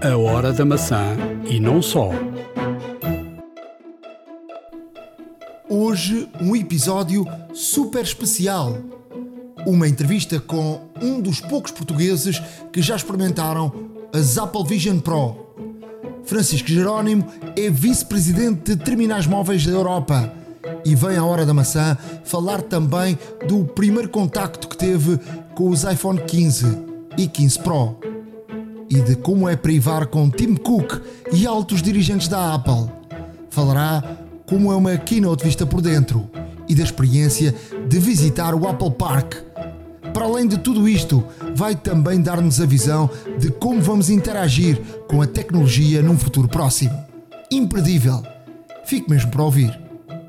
A Hora da Maçã e não só. Hoje, um episódio super especial. Uma entrevista com um dos poucos portugueses que já experimentaram as Apple Vision Pro. Francisco Jerónimo é vice-presidente de terminais móveis da Europa e vem à Hora da Maçã falar também do primeiro contacto que teve com os iPhone 15 e 15 Pro e de como é privar com Tim Cook e altos dirigentes da Apple. Falará como é uma keynote vista por dentro e da experiência de visitar o Apple Park. Para além de tudo isto, vai também dar-nos a visão de como vamos interagir com a tecnologia num futuro próximo. Imperdível! Fique mesmo para ouvir.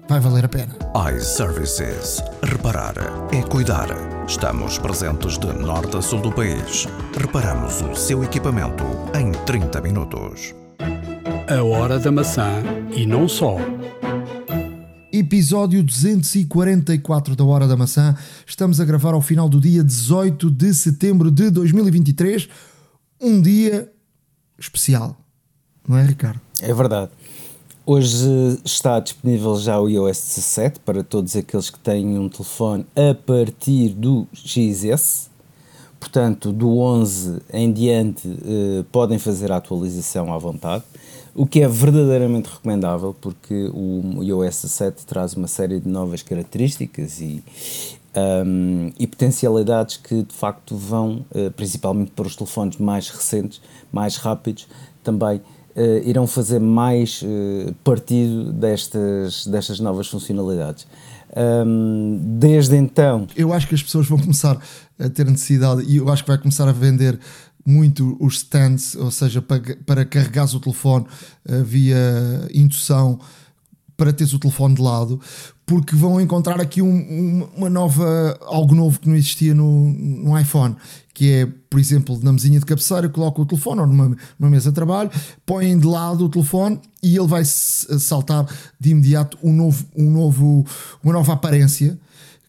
Vai valer a pena. iServices. Reparar é cuidar. Estamos presentes de norte a sul do país. Reparamos o seu equipamento em 30 minutos. A Hora da Maçã e não só. Episódio 244 da Hora da Maçã. Estamos a gravar ao final do dia 18 de setembro de 2023. Um dia especial. Não é, Ricardo? É verdade. Hoje está disponível já o iOS 17 para todos aqueles que têm um telefone a partir do XS. Portanto, do 11 em diante eh, podem fazer a atualização à vontade, o que é verdadeiramente recomendável porque o iOS 17 traz uma série de novas características e, um, e potencialidades que de facto vão, eh, principalmente para os telefones mais recentes, mais rápidos, também Uh, irão fazer mais uh, partido destas, destas novas funcionalidades. Um, desde então. Eu acho que as pessoas vão começar a ter necessidade e eu acho que vai começar a vender muito os stands, ou seja, para, para carregares o telefone uh, via indução para teres o telefone de lado, porque vão encontrar aqui um, uma nova, algo novo que não existia no, no iPhone, que é, por exemplo, na mesinha de cabeceira, coloca o telefone ou numa, numa mesa de trabalho, põem de lado o telefone e ele vai saltar de imediato um novo, um novo, uma nova aparência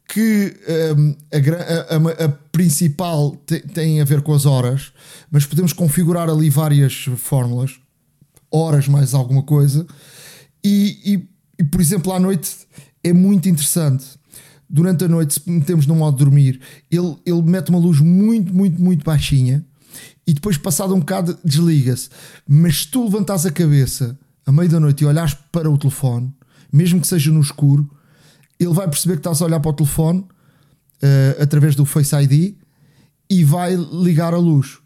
que um, a, a, a, principal te, tem a ver com as horas, mas podemos configurar ali várias fórmulas, horas mais alguma coisa, e, e, e por exemplo, à noite é muito interessante durante a noite, se metemos no modo de dormir, ele, ele mete uma luz muito, muito, muito baixinha e depois, passado um bocado, desliga-se. Mas se tu levantares a cabeça à meia da noite e olhares para o telefone, mesmo que seja no escuro, ele vai perceber que estás a olhar para o telefone uh, através do Face ID e vai ligar a luz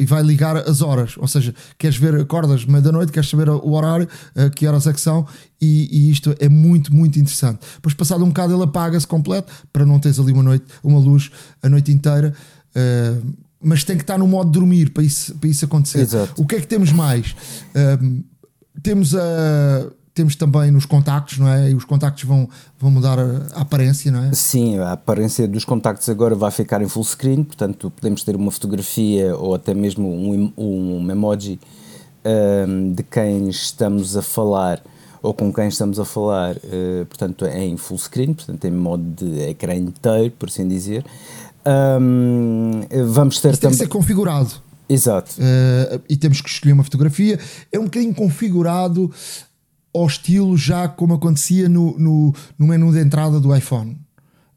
e vai ligar as horas. Ou seja, queres ver, acordas meia da noite, queres saber o horário, uh, que horas é que são, e, e, isto é muito, muito interessante. Depois, passado um bocado, ele apaga-se completo para não teres ali uma noite, uma luz a noite inteira. Uh, mas tem que estar no modo de dormir para isso, para isso acontecer. Exato. O que é que temos mais? Uh, temos a temos também nos contactos, não é? E os contactos vão, vão mudar a, aparência, não é? Sim, a aparência dos contactos agora vai ficar em full screen, portanto podemos ter uma fotografia ou até mesmo um, um emoji um, de quem estamos a falar ou com quem estamos a falar, uh, portanto em full screen, portanto em modo de ecrã inteiro, por assim dizer. Um, vamos ter Isso tem que ser configurado. Exato. Uh, e temos que escolher uma fotografia. É um bocadinho configurado ao estilo já como acontecia no, no, no menu de entrada do iPhone,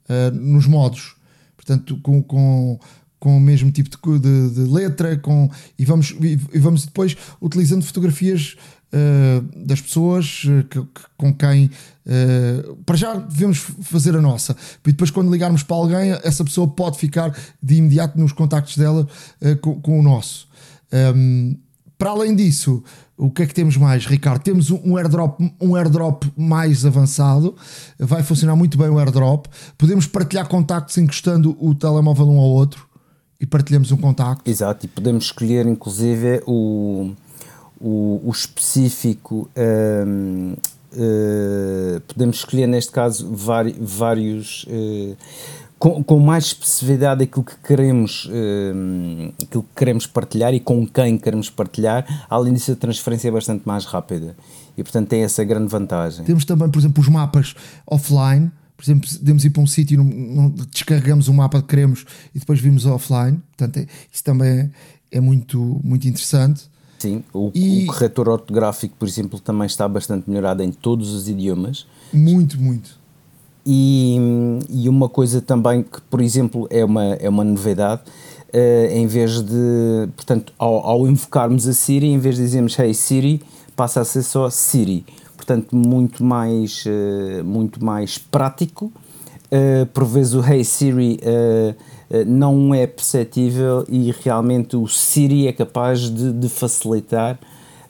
uh, nos modos. Portanto, com, com, com o mesmo tipo de, de, de letra, com, e, vamos, e, vamos depois utilizando fotografias uh, das pessoas uh, que, que, com quem. para já devemos fazer a nossa. E depois, quando ligarmos para alguém, essa pessoa pode ficar de imediato nos contactos dela com, com, o nosso. Um, para além disso, o que é que temos mais, Ricardo? Temos um airdrop, um airdrop mais avançado, vai funcionar muito bem o airdrop. Podemos partilhar contactos encostando o telemóvel um ao outro e partilhamos um contacto. Exato, e podemos escolher inclusive o, o, o específico. Um, uh, podemos escolher neste caso vari, vários. Uh, com, com mais especificidade aquilo que queremos uh, aquilo que queremos partilhar e com quem queremos partilhar, além disso a transferência é bastante mais rápida e portanto tem essa grande vantagem. Temos também, por exemplo, os mapas offline, por exemplo, podemos ir para um sítio e descarregamos o mapa que queremos e depois vimos offline, portanto é, isso também é, é muito, muito interessante. Sim, o, e... o corretor ortográfico, por exemplo, também está bastante melhorado em todos os idiomas. Muito, muito. E, e uma coisa também que, por exemplo, é uma, é uma novidade, uh, em vez de, portanto, ao, ao, invocarmos a Siri, em vez de dizermos Hey Siri, passa a ser só Siri. Portanto, muito mais, uh, muito mais prático. Uh, por vezes o Hey Siri não é perceptível e realmente o Siri é capaz de, de facilitar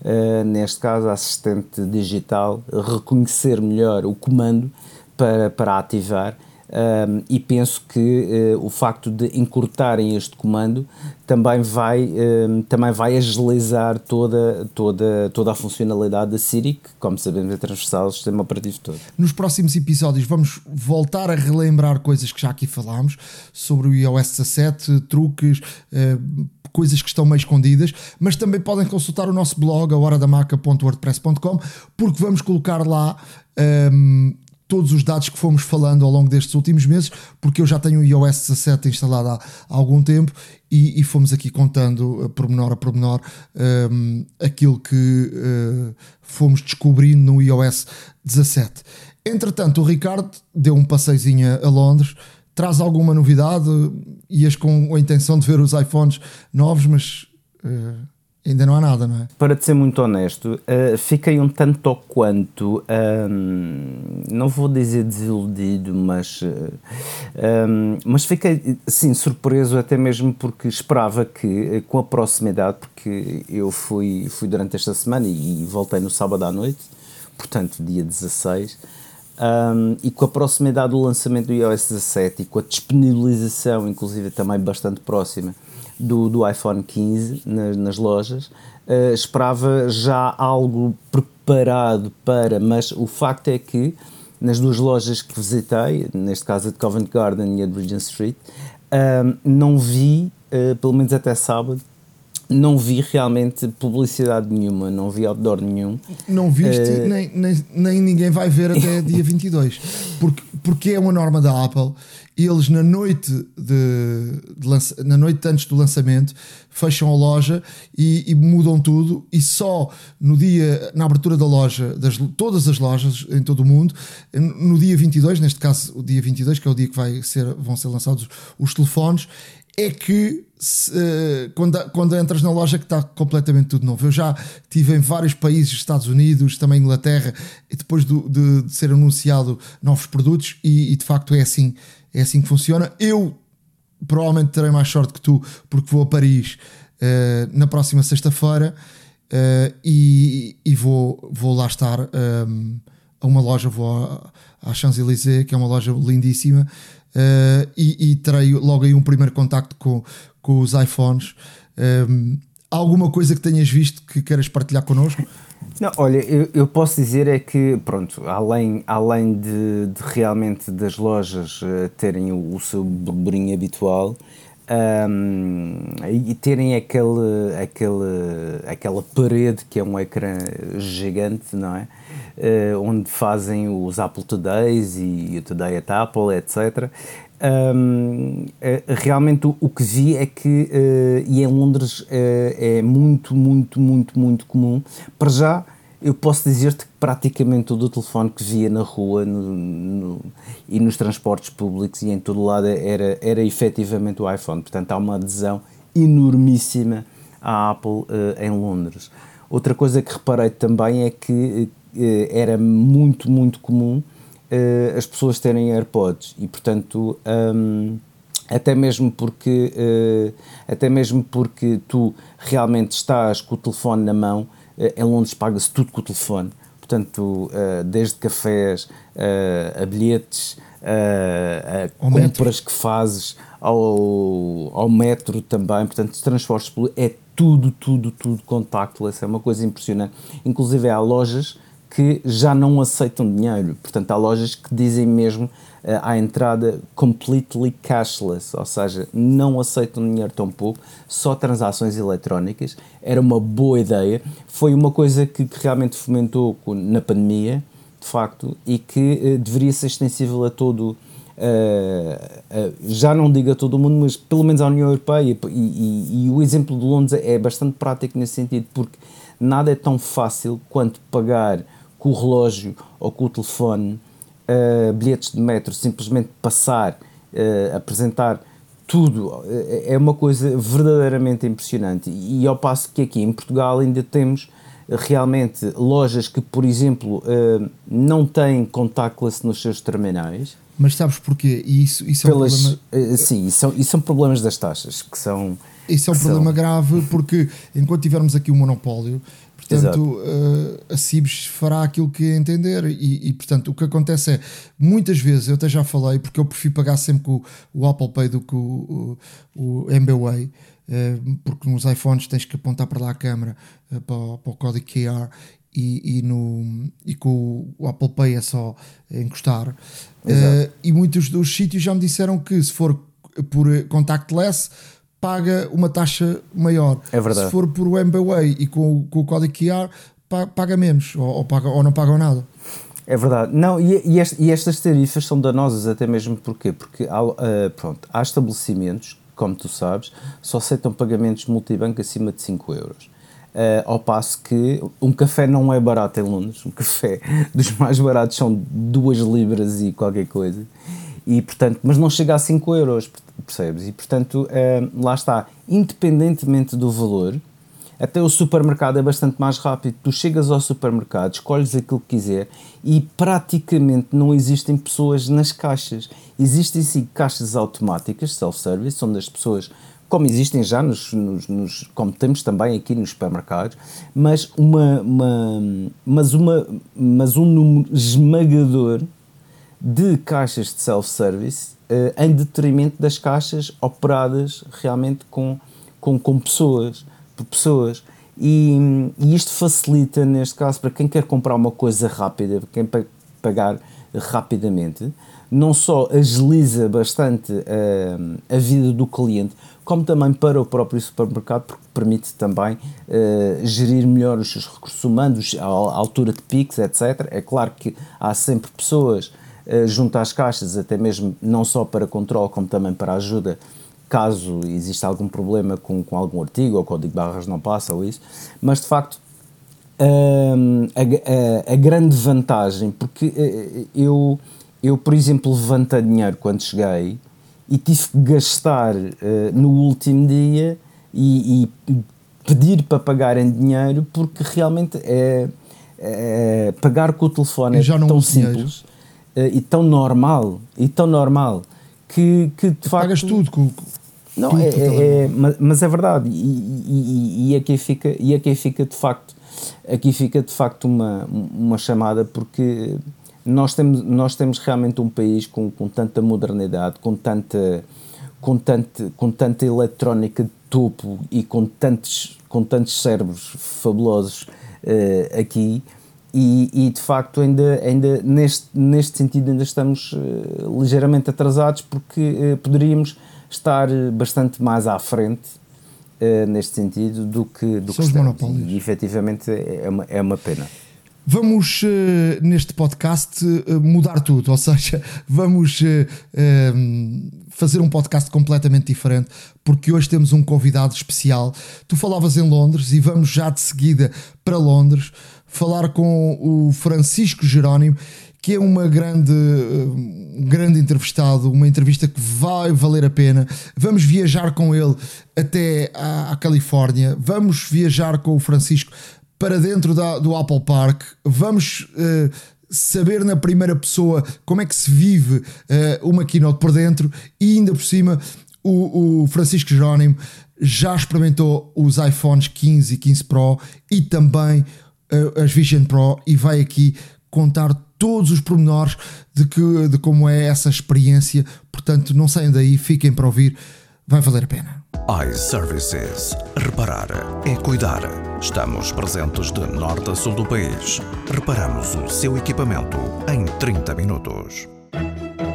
Uh, neste caso a assistente digital, reconhecer melhor o comando para, para ativar. Um, e penso que uh, o facto de encurtarem este comando também vai, um, também vai agilizar toda, toda, toda a funcionalidade da Siri, que, como sabemos, é transversal ao sistema operativo todo. Nos próximos episódios vamos voltar a relembrar coisas que já aqui falámos sobre o iOS 17, truques, uh, coisas que estão meio escondidas, mas também podem consultar o nosso blog, a horadamaca.wordpress.com, porque vamos colocar lá. Um, todos os dados que fomos falando ao longo destes últimos meses, porque eu já tenho o iOS 17 instalado há, há algum tempo e, e, fomos aqui contando, uh, pormenor a pormenor, um, aquilo que uh, fomos descobrindo no iOS 17. Entretanto, o Ricardo deu um passeizinho a Londres, traz alguma novidade? Ias com a intenção de ver os iPhones novos, mas. Uh, Ainda não há nada, não é? Para te ser muito honesto, uh, fiquei um tanto ou quanto, um, não vou dizer desiludido, mas, um, mas fiquei, sim, surpreso até mesmo porque esperava que, uh, com a proximidade, porque eu fui, fui durante esta semana e, e voltei no sábado à noite, portanto, dia 16, um, e com a proximidade do lançamento do iOS 17 e com a disponibilização, inclusive também bastante próxima, do, do iPhone 15 nas, nas lojas. Uh, esperava já algo preparado para, mas o facto é que nas duas lojas que visitei, neste caso a de Covent Garden e a de Regent Street, uh, não vi, uh, pelo menos até sábado, não vi realmente publicidade nenhuma, não vi outdoor nenhum. Não viste, uh, nem, nem, nem ninguém vai ver até dia 22, porque, porque é uma norma da Apple eles na noite de, de lança, na noite antes do lançamento fecham a loja e, e, mudam tudo e só no dia na abertura da loja das todas as lojas em todo o mundo no dia 22 neste caso o dia 22 que é o dia que vai ser vão ser lançados os telefones é que se, uh, quando, quando entras na loja que está completamente tudo novo. Eu já estive em vários países, Estados Unidos, também Inglaterra, depois do, de, de, ser anunciado novos produtos, e, e de facto é assim é assim que funciona. Eu provavelmente terei mais sorte que tu, porque vou a Paris uh, na próxima sexta-feira uh, e, e, vou, vou lá estar um, ehm, a uma loja, vou à Champs-Élysées, que é uma loja lindíssima, uh, e, e, terei logo aí um primeiro contacto com, com os iPhones. Um, alguma coisa que tenhas visto que queiras partilhar connosco? Não, olha, eu, eu, posso dizer é que, pronto, além, além de, de realmente das lojas uh, terem o, o, seu burburinho habitual um, e terem aquele, aquele, aquela parede que é um ecrã gigante, não é? Uh, onde fazem os Apple Todays e o Today at Apple, etc. Um, eh, realmente o, o, que vi é que, uh, e em Londres uh, é muito, muito, muito, muito comum. Para já, eu posso dizer-te que praticamente todo o telefone que via na rua no, no, e nos transportes públicos e em todo lado era, era efetivamente o iPhone. Portanto, há uma adesão enormíssima à Apple uh, em Londres. Outra coisa que reparei também é que era muito, muito comum uh, as pessoas terem AirPods e, portanto, um, até mesmo porque uh, até mesmo porque tu realmente estás com o telefone na mão, uh, em Londres paga-se tudo com o telefone. Portanto, desde cafés a bilhetes, a compras metro. que fazes ao, ao metro também, portanto, transportes é tudo, tudo, tudo contactless, é uma coisa impressionante. Inclusive há lojas que já não aceitam dinheiro. Portanto, há lojas que dizem mesmo uh, à entrada completely cashless, ou seja, não aceitam dinheiro tão pouco, só transações eletrónicas. Era uma boa ideia. Foi uma coisa que, que realmente fomentou na pandemia, de facto, e que uh, deveria ser extensível a todo uh, já não digo a todo o mundo, mas pelo menos à União Europeia, e, e, e, o exemplo de Londres é bastante prático nesse sentido, porque nada é tão fácil quanto pagar com o relógio ou com o telefone uh, bilhetes de metro, simplesmente passar, uh, apresentar tudo, é uma coisa verdadeiramente impressionante. E ao passo que aqui em Portugal ainda temos realmente lojas que, por exemplo, não têm contactless nos seus terminais mas sabes porquê? E isso, isso Pelas, é um problema. Eh, sim, isso são, isso são problemas das taxas que são. Isso é um problema são... grave porque enquanto tivermos aqui um monopólio, portanto, uh, a Cibes fará aquilo que entender. E, e, portanto, o que acontece é muitas vezes, eu até já falei, porque eu prefiro pagar sempre com o, Apple Pay do que o, o, o MBWay. Uh, porque nos iPhones tens que apontar para lá a câmera uh, para, para o código QR e, e, no, e com o Apple Pay é só encostar. E muitos dos sítios já me disseram que se for por contactless paga uma taxa maior. É verdade. Se for por MBWay e com, com o código QR paga menos ou, ou, paga, ou não pagam nada. É verdade. Não, e, e, este, e, estas tarifas são danosas até mesmo porquê? Porque há, uh, pronto, há estabelecimentos, como tu sabes, só aceitam pagamentos multibanco acima de 5 euros. Uh, ao passo que um café não é barato em Londres, um café dos mais baratos são 2 libras e qualquer coisa, e portanto, mas não chega a 5 euros, percebes? E portanto, uh, lá está, independentemente do valor, até o supermercado é bastante mais rápido. Tu chegas ao supermercado, escolhes aquilo que quiser e praticamente não existem pessoas nas caixas. Existem sim caixas automáticas, self-service, onde as pessoas como existem já nos, nos, nos, como temos também aqui nos supermercados, mas uma, uma, mas uma mas um número esmagador de caixas de self-service uh, em detrimento das caixas operadas realmente com, com, com pessoas, por pessoas. E, e, isto facilita, neste caso, para quem quer comprar uma coisa rápida, para quem pagar rapidamente, não só agiliza bastante uh, a vida do cliente, como também para o próprio supermercado, porque permite também uh, gerir melhor os seus recursos humanos, a, altura de picos, etc. É claro que há sempre pessoas junto às caixas, até mesmo não só para controle, como também para ajuda, caso exista algum problema com, com algum artigo, ou o código de barras não passa, ou isso, mas de facto uh, a, a, a, grande vantagem, porque eu, eu, por exemplo, levantei dinheiro quando cheguei, e tive que gastar uh, no último dia e, e, pedir para pagar em dinheiro porque realmente é, é pagar com o telefone é tão simples. uh, e tão normal e tão normal que, que de facto pagas tudo com, não tudo, é, é, é, mas é verdade e, e, e, aqui fica e aqui fica de facto aqui fica de facto uma uma chamada porque nós temos, nós temos realmente um país com, com tanta modernidade, com tanta, com, tanta, com tanta eletrónica de topo e com tantos, com tantos cérebros fabulosos uh, aqui. E, e, de facto ainda, ainda neste, neste sentido ainda estamos uh, ligeiramente atrasados porque uh, poderíamos estar bastante mais à frente uh, neste sentido do que, do São que estamos. E efetivamente é uma, é uma pena. Vamos neste podcast mudar tudo, ou seja, vamos fazer um podcast completamente diferente, porque hoje temos um convidado especial. Tu falavas em Londres e vamos já de seguida para Londres falar com o Francisco Jerónimo, que é uma grande, um grande entrevistado, uma entrevista que vai valer a pena. Vamos viajar com ele até à, à Califórnia, vamos viajar com o Francisco para dentro da, do Apple Park, vamos uh, saber na primeira pessoa como é que se vive uh, uma keynote por dentro. E ainda por cima o, o Francisco Jerónimo já experimentou os iPhones 15 e 15 Pro e também as Vision Pro e vai aqui contar todos os pormenores de, que, de como é essa experiência. Portanto, não saiam daí, fiquem para ouvir, vai valer a pena iServices. Reparar é cuidar. Estamos presentes de norte a sul do país. Reparamos o seu equipamento em 30 minutos.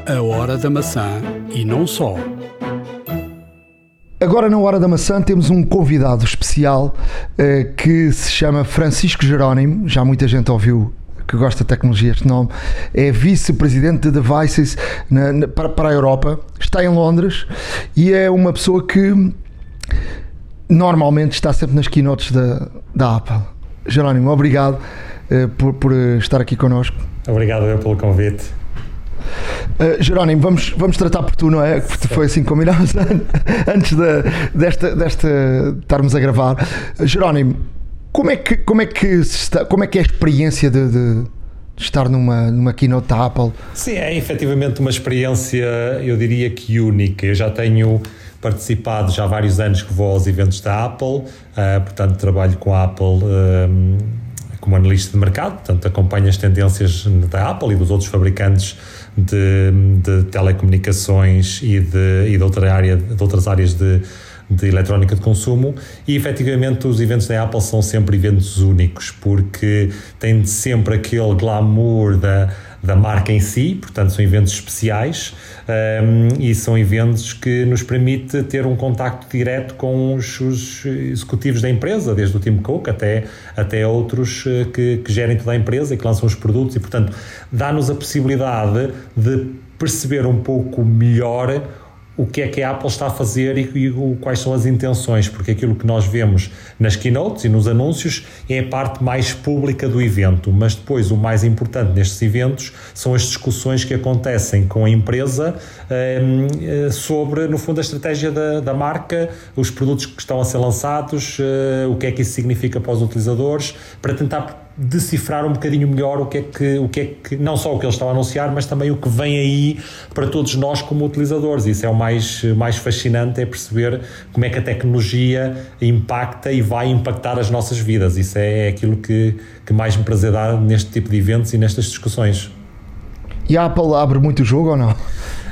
A hora da maçã e não só. Agora, na Hora da Maçã, temos um convidado especial uh, que se chama Francisco Jerónimo. Já muita gente ouviu que gosta de tecnologia, este nome, é vice-presidente de Devices na, na, para, para a Europa, está em Londres e é uma pessoa que normalmente está sempre nas keynotes da, da Apple. Jerónimo, obrigado uh, por, por estar aqui connosco. Obrigado eu pelo convite. Uh, Jerónimo, vamos, vamos tratar por tu, não é? Porque foi assim combinámos antes de, desta, desta estarmos a gravar. Jerónimo, como é que, como é que, está, como é, que é a experiência de, de, estar numa, numa keynote da Apple? Sim, é efetivamente uma experiência, eu diria que única. Eu já tenho participado já há vários anos que vou aos eventos da Apple, uh, portanto trabalho com a Apple como analista de mercado, portanto acompanho as tendências da Apple e dos outros fabricantes de, de telecomunicações e de, e de, outra área, de outras áreas de, de eletrónica de consumo. E efetivamente os eventos da Apple são sempre eventos únicos porque têm sempre aquele glamour da da marca em si, portanto são eventos especiais um, e são eventos que nos permite ter um contacto direto com os, os, executivos da empresa, desde o Tim Cook até, até outros eh, que, que gerem toda a empresa e que lançam os produtos. E portanto dá-nos a possibilidade de perceber um pouco melhor o que é que a Apple está a fazer e, e, quais são as intenções, porque aquilo que nós vemos nas keynotes e nos anúncios é a parte mais pública do evento, mas depois o mais importante nestes eventos são as discussões que acontecem com a empresa um, sobre, no fundo, a estratégia da, da, marca, os produtos que estão a ser lançados, uh, o que é que isso significa para os utilizadores, para tentar decifrar um bocadinho melhor o que é que, o que, é que não só o que eles estão a anunciar, mas também o que vem aí para todos nós como utilizadores. Isso é o mais, mais fascinante, é perceber como é que a tecnologia impacta e vai impactar as nossas vidas. Isso é aquilo que, que mais me prazer dá neste tipo de eventos e nestas discussões. E a Apple abre muito o jogo ou não?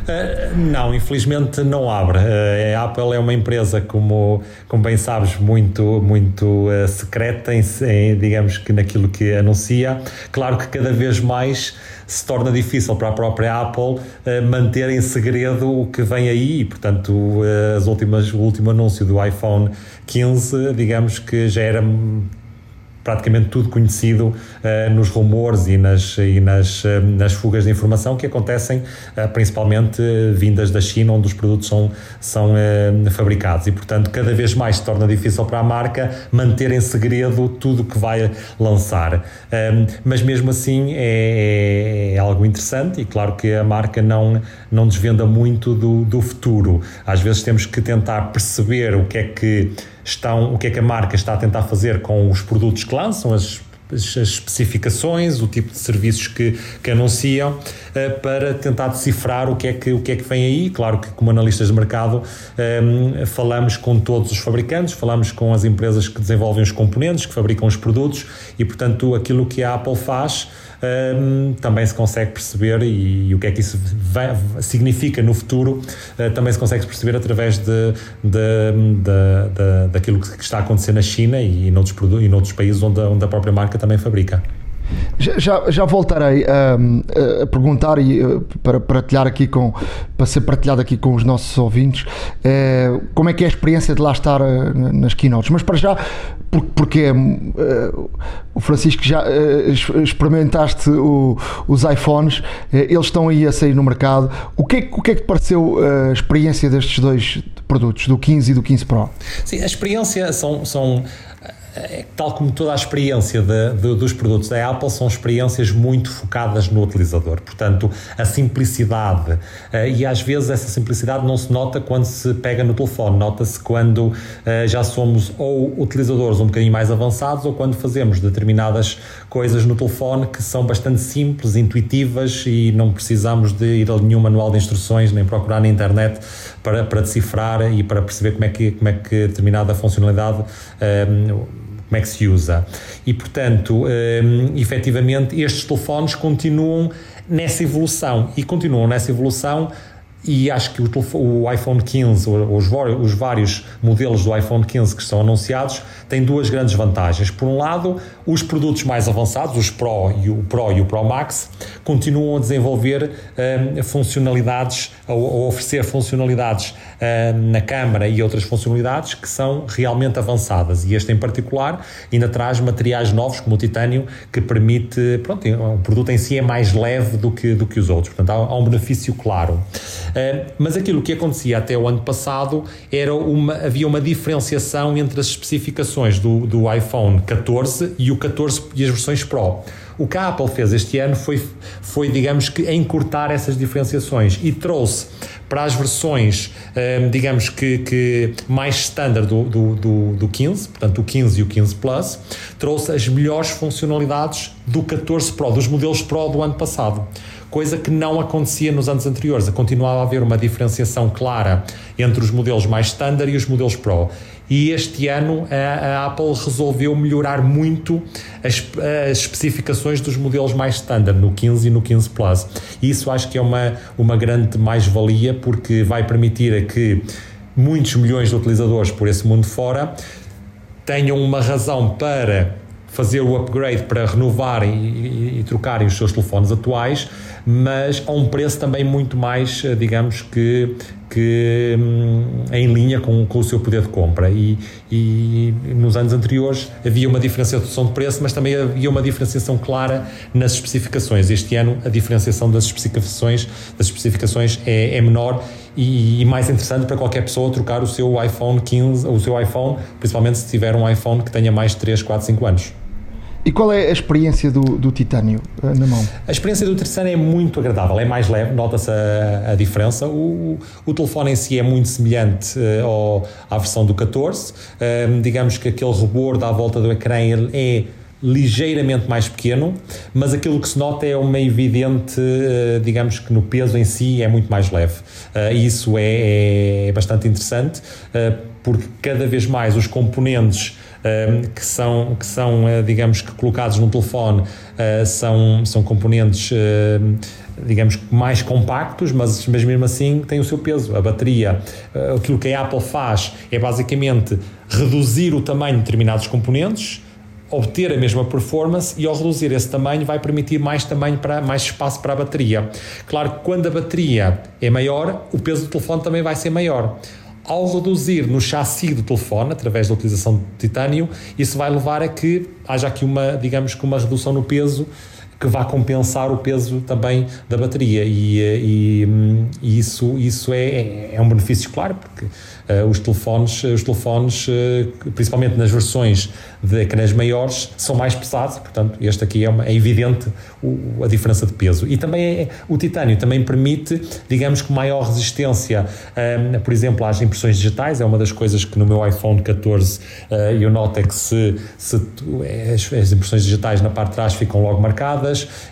Uh, não, infelizmente não abre. Uh, a Apple é uma empresa, como, como bem sabes, muito, muito uh, secreta, em, em, digamos que naquilo que anuncia. Claro que cada vez mais se torna difícil para a própria Apple manter em segredo o que vem aí. Portanto, as últimas, o último anúncio do iPhone 15, digamos que já era praticamente tudo conhecido nos rumores e nas, e nas, uh, nas fugas de informação que acontecem uh, principalmente vindas da China, onde os produtos são, são fabricados. E, portanto, cada vez mais se torna difícil para a marca manter em segredo tudo que vai lançar. mas mesmo assim é, é, algo interessante e claro que a marca não, não desvenda muito do, do futuro. Às vezes temos que tentar perceber o que é que estão, o que é que a marca está a tentar fazer com os produtos que lançam, as as especificações, o tipo de serviços que, que anunciam, eh, para tentar decifrar o que, é que, o que é que vem aí. Claro que, como analistas de mercado, ehm, falamos com todos os fabricantes, falamos com as empresas que desenvolvem os componentes, que fabricam os produtos e, portanto, aquilo que a Apple faz um, também se consegue perceber e, e, o que é que isso vai, significa no futuro uh, também se consegue perceber através de, de, de, de, daquilo que está a acontecer na China e noutros, e noutros países onde, onde a própria marca também fabrica. Já, já voltarei a, a perguntar e eh, para partilhar aqui com para ser partilhado aqui com os nossos ouvintes é, como é que é a experiência de lá estar eh, nas keynotes, mas para já porque é, o Francisco já experimentaste o, os iPhones, eles estão aí a sair no mercado. O que é, o que, é que te pareceu a experiência destes dois produtos, do 15 e do 15 Pro? Sim, a experiência são, são tal como toda a experiência de, de, dos produtos da Apple, são experiências muito focadas no utilizador. Portanto, a simplicidade, uh, e às vezes essa simplicidade não se nota quando se pega no telefone, nota-se quando uh, já somos ou utilizadores um bocadinho mais avançados ou quando fazemos determinadas coisas no telefone que são bastante simples, intuitivas e não precisamos de ir a nenhum manual de instruções nem procurar na internet para, para decifrar e para perceber como é que, como é que determinada funcionalidade. Um, como é que se usa. E, portanto, um, efetivamente, estes telefones continuam nessa evolução e continuam nessa evolução e acho que o, o iPhone 15, os, os, vários modelos do iPhone 15 que estão anunciados, têm duas grandes vantagens. Por um lado, os produtos mais avançados, os Pro e o Pro e o Pro Max, continuam a desenvolver um, funcionalidades, ou oferecer funcionalidades um, na câmara e outras funcionalidades que são realmente avançadas. E este em particular ainda traz materiais novos, como o titânio, que permite, pronto, o produto em si é mais leve do que, do que os outros. Portanto, há, há um benefício claro. Uh, mas aquilo que acontecia até o ano passado era uma, havia uma diferenciação entre as especificações do, do iPhone 14 e o 14 e as versões Pro. O que a Apple fez este ano foi, foi digamos que, encurtar essas diferenciações e trouxe para as versões, hum, digamos que, que mais standard do, do, do, do 15, portanto o 15 e o 15 Plus, trouxe as melhores funcionalidades do 14 Pro, dos modelos Pro do ano passado coisa que não acontecia nos anos anteriores. Continuava a haver uma diferenciação clara entre os modelos mais standard e os modelos Pro e este ano a, a Apple resolveu melhorar muito as, as, especificações dos modelos mais standard, no 15 e no 15 Plus. Isso acho que é uma, uma grande mais-valia porque vai permitir a que muitos milhões de utilizadores por esse mundo fora tenham uma razão para fazer o upgrade para renovarem e, e, e, trocarem os seus telefones atuais, mas a um preço também muito mais, digamos que que hum, em linha com, com o seu poder de compra. E, e nos anos anteriores havia uma diferenciação de preço mas também havia uma diferenciação clara nas especificações. Este ano a diferenciação das especificações das especificações é, é menor e, e, mais interessante para qualquer pessoa trocar o seu iPhone 15 o seu iPhone principalmente se tiver um iPhone que tenha mais de 3, 4, 5 anos e qual é a experiência do, do titânio uh, na mão? A experiência do titânio é muito agradável, é mais leve, nota-se a, a, diferença. O, o telefone em si é muito semelhante uh, ao, à versão do 14. Uh, digamos que aquele rebordo à volta do ecrã é ligeiramente mais pequeno, mas aquilo que se nota é uma evidente, digamos que no peso em si é muito mais leve. Isso é, é bastante interessante, porque cada vez mais os componentes Ehm, que são, que são eh, digamos que colocados no telefone, eh, são, são componentes ehm, digamos mais compactos, mas, mas mesmo assim tem o seu peso. A bateria, eh, aquilo que a Apple faz é basicamente reduzir o tamanho de determinados componentes, obter a mesma performance e ao reduzir esse tamanho vai permitir mais tamanho para mais espaço para a bateria. Claro que quando a bateria é maior, o peso do telefone também vai ser maior ao reduzir no chassi do telefone, através da utilização de titânio, isso vai levar a que haja aqui uma, digamos que uma redução no peso que vá compensar o peso também da bateria e, e, e isso, isso é, é um benefício claro porque uh, os telefones, os telefones uh, principalmente nas versões de ecrãs maiores, são mais pesados, portanto, este aqui é, uma, é evidente o, a diferença de peso. E também é, o titânio também permite, digamos que maior resistência, um, por exemplo, às impressões digitais, é uma das coisas que no meu iPhone 14 uh, eu noto é que se, se as, as, impressões digitais na parte de trás ficam logo marcadas,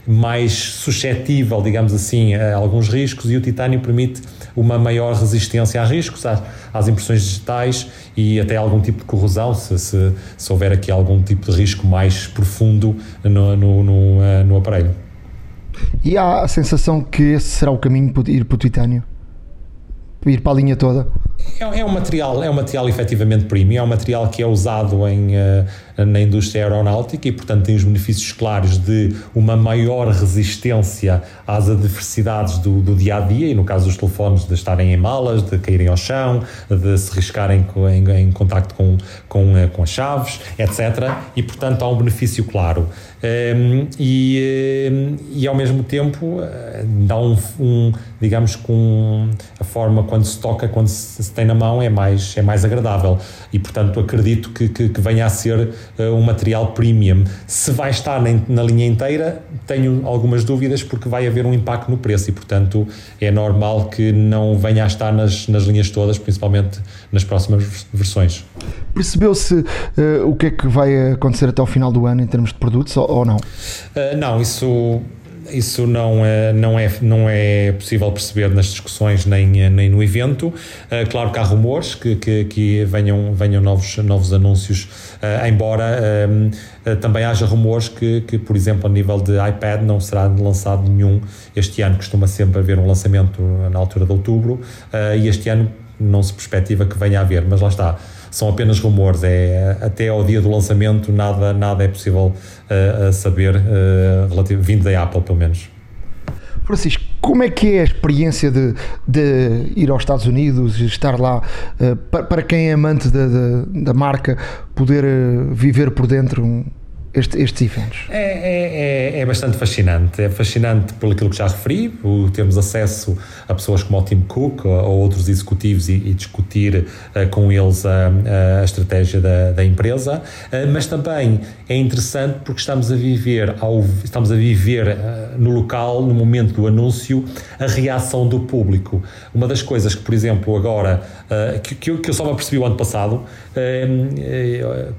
mais suscetível, digamos assim, a alguns riscos, e o titânio permite uma maior resistência a riscos, às, às impressões digitais e até algum tipo de corrosão, se, se, se houver aqui algum tipo de risco mais profundo no, no, no, eh, no aparelho. E há a sensação que esse será o caminho para ir para o titânio? Ir para a linha toda? É, é, um material, é um material efetivamente premium, é um material que é usado em, uh, na indústria aeronáutica e, portanto, tem os benefícios claros de uma maior resistência às adversidades do, do dia a dia, e no caso dos telefones, de estarem em malas, de caírem ao chão, de se riscarem em, em contacto com, com, uh, com as chaves, etc. E, portanto, há um benefício claro. Um, ehm, e, ehm, e ao mesmo tempo uh, dá um, um, digamos com a forma quando se toca, quando se se tem na mão é mais, é mais agradável e, portanto, acredito que, que, que venha a ser um material premium. Se vai estar na, na, linha inteira, tenho algumas dúvidas porque vai haver um impacto no preço e, portanto, é normal que não venha a estar nas, nas linhas todas, principalmente nas próximas versões. Percebeu-se uh, o que é que vai acontecer até ao final do ano em termos de produtos ou, ou não? Uh, não, isso isso não é, não, é, não é possível perceber nas discussões nem, nem no evento. Uh, claro que há rumores que, que, que venham, venham novos, novos anúncios, uh, embora uh, também haja rumores que, que, por exemplo, a nível de iPad não será lançado nenhum este ano. Costuma sempre haver um lançamento na altura de outubro e este ano não se perspectiva que venha a haver, mas lá está são apenas rumores. É, até ao dia do lançamento nada, nada é possível uh, saber, uh, relativo, vindo da Apple, pelo menos. Francisco, como é que é a experiência de, de ir aos Estados Unidos, estar lá, uh, para, para, quem é amante da, da, da marca, poder viver por dentro este, estes eventos? É, é, é, é, bastante fascinante. É fascinante por aquilo que já referi, por termos acesso a pessoas como o Tim Cook ou, ou outros executivos e, e discutir uh, com eles a, a estratégia da, da empresa, uh, mas também é interessante porque estamos a viver, ao, estamos a viver uh, no local, no momento do anúncio, a reação do público. Uma das coisas que, por exemplo, agora, que, que, eu, que eu só me apercebi o ano passado,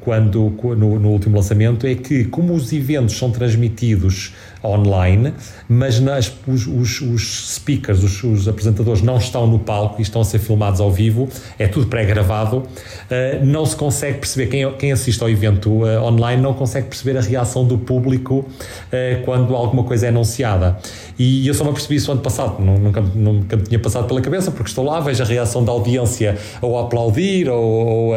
quando, no, no último lançamento, é que, como os eventos são transmitidos online, mas nas, os, os, os speakers, os, os, apresentadores não estão no palco e estão a ser filmados ao vivo, é tudo pré-gravado, uh, não se consegue perceber, quem, quem assiste ao evento uh, online não consegue perceber a reação do público uh, quando alguma coisa é anunciada. E eu só me apercebi isso ano passado, nunca, nunca me tinha passado pela cabeça, porque estou lá, vejo a reação da audiência ou a aplaudir, ou, ou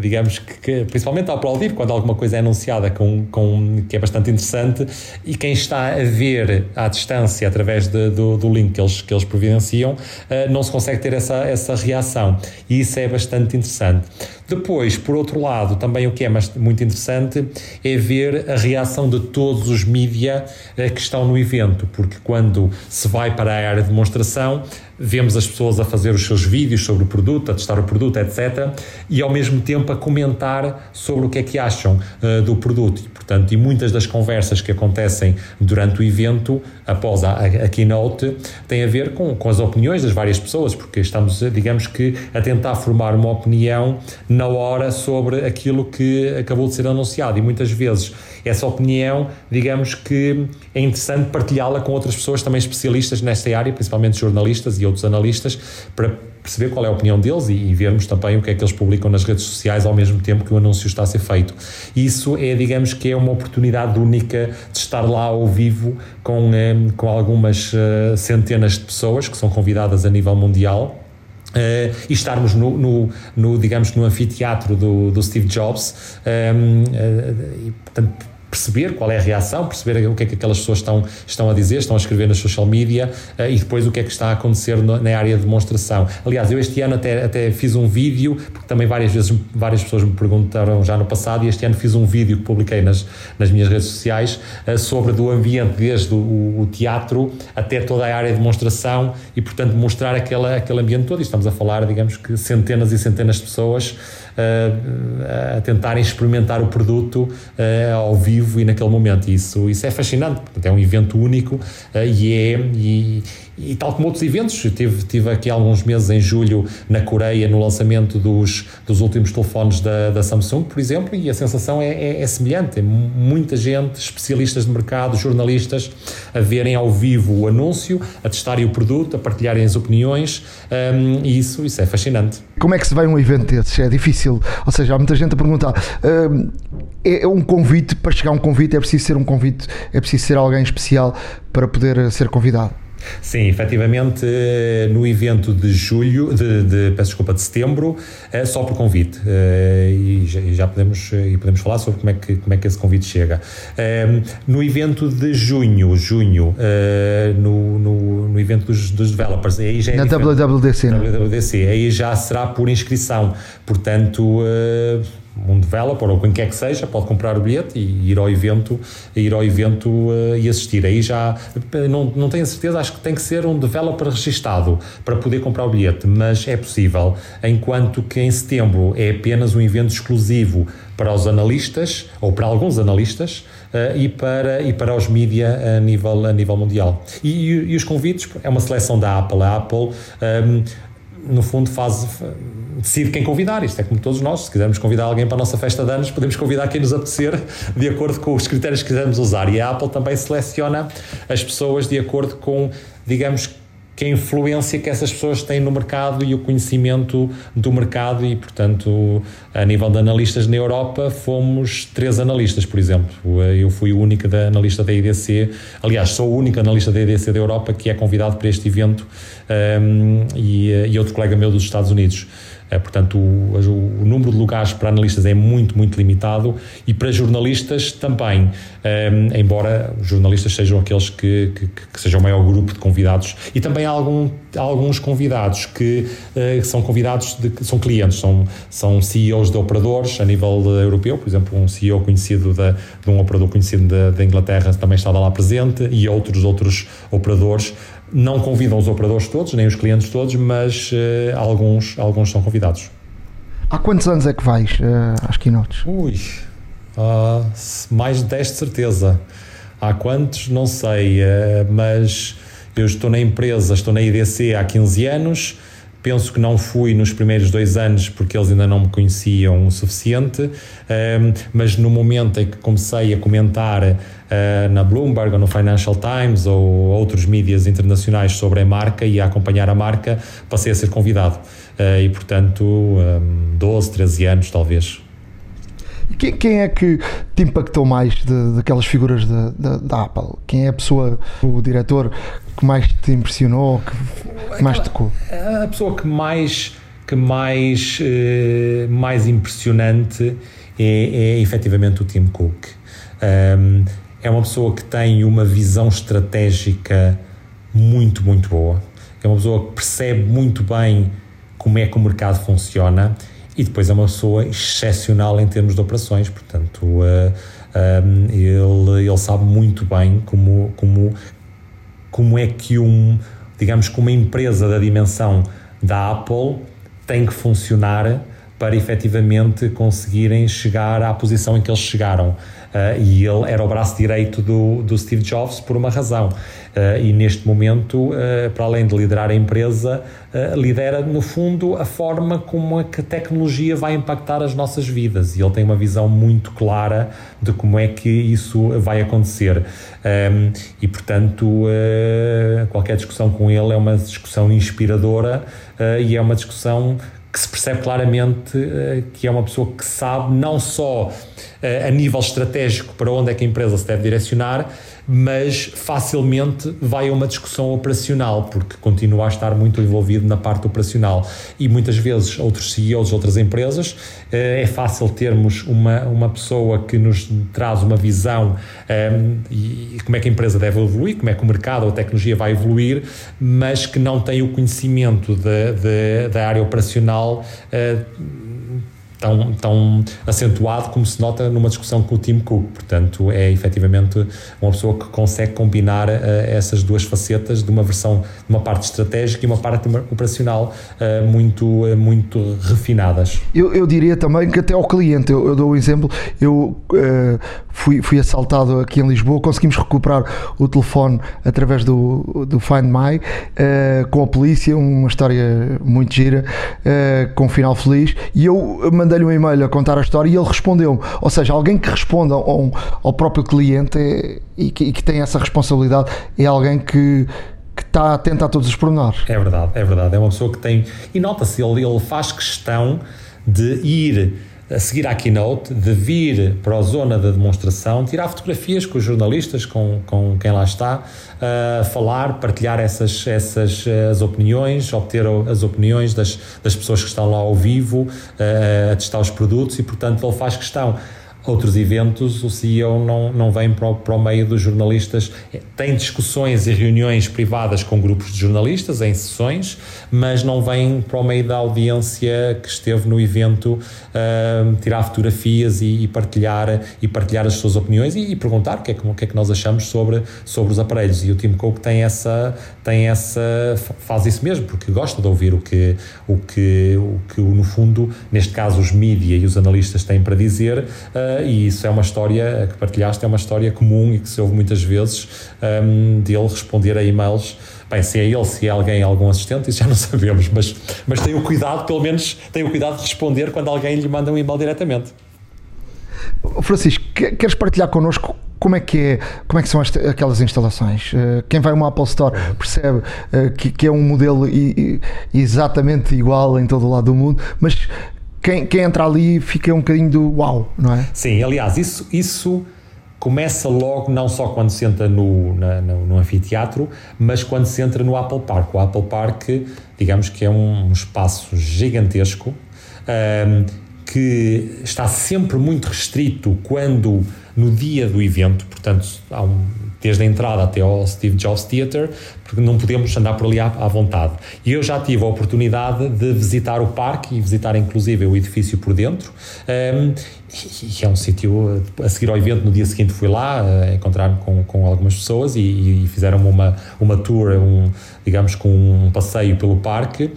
digamos que, que, principalmente a aplaudir quando alguma coisa é anunciada, com, com, que é bastante interessante, e quem está a ver à distância, através de, do, do link que eles, que eles providenciam, uh, não se consegue ter essa, essa reação. E isso é bastante interessante. Depois, por outro lado, também o que é muito interessante é ver a reação de todos os mídia uh, que estão no evento, porque quando se vai para a área de demonstração, vemos as pessoas a fazer os seus vídeos sobre o produto, a testar o produto, etc. E ao mesmo tempo a comentar sobre o que é que acham uh, do produto. E, portanto, e muitas das conversas que acontecem durante o evento, após a, a keynote, têm a ver com, com as opiniões das várias pessoas, porque estamos, digamos que, a tentar formar uma opinião na hora sobre aquilo que acabou de ser anunciado. E muitas vezes essa opinião, digamos que é interessante partilhá-la com outras pessoas também especialistas nesta área, principalmente jornalistas e outros analistas, para perceber qual é a opinião deles e, e, vermos também o que é que eles publicam nas redes sociais ao mesmo tempo que o anúncio está a ser feito. Isso é, digamos que é uma oportunidade única de estar lá ao vivo com, eh, com algumas uh, centenas de pessoas que são convidadas a nível mundial. Uh, e estarmos no, no, no, digamos no anfiteatro do, do Steve Jobs. Um, uh, e, portanto perceber qual é a reação, perceber o que é que aquelas pessoas estão, estão a dizer, estão a escrever nas social media uh, e depois o que é que está a acontecer na área de demonstração. Aliás, eu este ano até, até fiz um vídeo, porque também várias vezes várias pessoas me perguntaram já no passado, e este ano fiz um vídeo que publiquei nas, nas minhas redes sociais uh, sobre do ambiente, desde o, o, teatro até toda a área de demonstração e, portanto, mostrar aquela, aquele ambiente todo. E estamos a falar, digamos que centenas e centenas de pessoas a tentarem experimentar o produto ao vivo e naquele momento. Isso, isso é fascinante, é um evento único e é. E, e tal como outros eventos, tive, tive aqui alguns meses em julho na Coreia no lançamento dos, dos últimos telefones da, da Samsung, por exemplo, e a sensação é, é, é semelhante. É muita gente, especialistas de mercado, jornalistas, a verem ao vivo o anúncio, a testarem o produto, a partilharem as opiniões, um, e isso, isso é fascinante. Como é que se vai um evento desses? É difícil, ou seja, há muita gente a perguntar. Um, é um convite, para chegar a um convite é preciso ser um convite, é preciso ser alguém especial para poder ser convidado. Sim, efetivamente eh, no evento de julho, de, de peço desculpa, de setembro, é só por convite. Eh, e já, podemos e podemos falar sobre como é que como é que esse convite chega. No evento de junho, junho, no, no, no evento dos, dos developers, aí já é na WWDC, WWDC, aí já será por inscrição, portanto um developer ou quem quer que seja pode comprar o bilhete e ir ao evento, ir ao evento uh, e assistir. Aí já não, não tenho certeza, acho que tem que ser um developer registado para poder comprar o bilhete, mas é possível, enquanto que em setembro é apenas um evento exclusivo para os analistas ou para alguns analistas uh, e para e para os mídia a nível a nível mundial. E, e, e, os convites é uma seleção da Apple. A Apple um, ehm, no fundo, faz, decide quem convidar. Isto é como todos nós, se quisermos convidar alguém para a nossa festa de anos, podemos convidar quem nos apetecer de acordo com os critérios que quisermos usar. E a Apple também seleciona as pessoas de acordo com, digamos, que a influência que essas pessoas têm no mercado e o conhecimento do mercado e, portanto, a nível de analistas na Europa, fomos três analistas, por exemplo. Eu fui o único da analista da IDC, aliás, sou o único analista da IDC da Europa que é convidado para este evento um, e, e outro colega meu dos Estados Unidos. É, portanto, o, o, número de lugares para analistas é muito, muito limitado e para jornalistas também, é, embora os jornalistas sejam aqueles que, que, que, sejam o maior grupo de convidados. E também há, algum, há alguns convidados que é, são convidados, de, são clientes, são, são CEOs de operadores a nível europeu, por exemplo, um CEO conhecido de, de um operador conhecido da Inglaterra também estava lá presente e outros outros operadores não convidam os operadores todos, nem os clientes todos, mas uh, alguns, alguns são convidados. Há quantos anos é que vais uh, às keynotes? Ui, uh, mais de 10 de certeza. Há quantos? Não sei, uh, mas eu estou na empresa, estou na IDC há 15 anos. Penso que não fui nos primeiros dois anos porque eles ainda não me conheciam o suficiente, mas no momento em que comecei a comentar uh, na Bloomberg ou no Financial Times ou outros mídias internacionais sobre a marca e a acompanhar a marca, passei a ser convidado. Uh, e, portanto, um, 12, 13 anos, talvez. Quem, quem, é que te impactou mais de, daquelas figuras da Apple? Quem é a pessoa, o diretor, que mais te impressionou, que, que mais tocou? A pessoa que mais, que mais, uh, mais impressionante é, é efetivamente o Tim Cook. Um, é uma pessoa que tem uma visão estratégica muito, muito boa. É uma pessoa que percebe muito bem como é que o mercado funciona e depois é uma pessoa excepcional em termos de operações, portanto, uh, um, ele, ele sabe muito bem como, como, como é que um, digamos que uma empresa da dimensão da Apple tem que funcionar para efetivamente conseguirem chegar à posição em que eles chegaram. Uh, e ele era o braço direito do, do Steve Jobs por uma razão. Uh, e neste momento, uh, para além de liderar a empresa, lidera no fundo a forma como é que a tecnologia vai impactar as nossas vidas. E ele tem uma visão muito clara de como é que isso vai acontecer. Um, e portanto, qualquer discussão com ele é uma discussão inspiradora e é uma discussão que se percebe claramente uh, que é uma pessoa que sabe não só uh, a nível estratégico para onde é que a empresa se deve direcionar, mas facilmente vai a uma discussão operacional, porque continua a estar muito envolvido na parte operacional. E muitas vezes outros CEOs outras empresas, eh, é fácil termos uma, uma pessoa que nos traz uma visão um, ehm, e como é que a empresa deve evoluir, como é que o mercado ou a tecnologia vai evoluir, mas que não tem o conhecimento de, de, da área operacional. Uh, tão, tão acentuado como se nota numa discussão com o Tim Cook. Portanto, é efetivamente uma pessoa que consegue combinar uh, essas duas facetas de uma versão, de uma parte estratégica e uma parte operacional uh, muito, uh, muito refinadas. Eu, eu, diria também que até ao cliente, eu, eu dou um exemplo, eu fui, fui assaltado aqui em Lisboa, conseguimos recuperar o telefone através do, do Find My, com a polícia, uma história muito gira, com um final feliz, e eu mandei-lhe um e-mail a contar a história e ele respondeu-me. Ou seja, alguém que responda ao, ao próprio cliente é, e, que, e, que, tem essa responsabilidade é alguém que que está atento a todos os pormenores. É verdade, é verdade. É uma pessoa que tem. E nota-se, ele, ele faz questão de ir a seguir à keynote, de vir para a zona da demonstração, tirar fotografias com os jornalistas, com, com quem lá está, uh, falar, partilhar essas, essas as opiniões, obter as opiniões das, das pessoas que estão lá ao vivo, uh, a testar os produtos e, portanto, ele faz questão outros eventos, o CEO não, não vem para o, para o meio dos jornalistas. Tem discussões e reuniões privadas com grupos de jornalistas, em sessões, mas não vem para o meio da audiência que esteve no evento uh, tirar fotografias e, e, partilhar, e partilhar as suas opiniões e, e perguntar o que, é que, o que, é que nós achamos sobre, sobre os aparelhos. E o Tim Cook tem essa, tem essa, faz isso mesmo, porque gosta de ouvir o que, o que, o que no fundo, neste caso, os mídia e os analistas têm para dizer. Uh, e isso é uma história que partilhaste, é uma história comum e que se ouve muitas vezes um, de ele responder a e-mails. Bem, se é ele, se é alguém, algum assistente, isso já não sabemos, mas, mas tem o cuidado, pelo menos, tem o cuidado de responder quando alguém lhe manda um e-mail diretamente. Francisco, queres partilhar connosco como é que é, como é que são as, aquelas instalações? Uh, quem vai a uma Apple Store percebe uh, que, que, é um modelo i, i, exatamente igual em todo o lado do mundo, mas quem, quem entra ali fica um bocadinho do uau, não é? Sim, aliás, isso, isso começa logo, não só quando se entra no, na, no, no, anfiteatro, mas quando se entra no Apple Park. O Apple Park, digamos que é um espaço gigantesco. Um, que está sempre muito restrito quando no dia do evento, portanto, um, desde a entrada até ao Steve Jobs Theater, porque não podemos andar por ali à, à, vontade. E eu já tive a oportunidade de visitar o parque e visitar inclusive o edifício por dentro. Um, e é um sítio, a seguir ao evento, no dia seguinte fui lá, uh, encontrar-me com, com algumas pessoas e, e fizeram uma, uma tour, um, digamos, com um passeio pelo parque.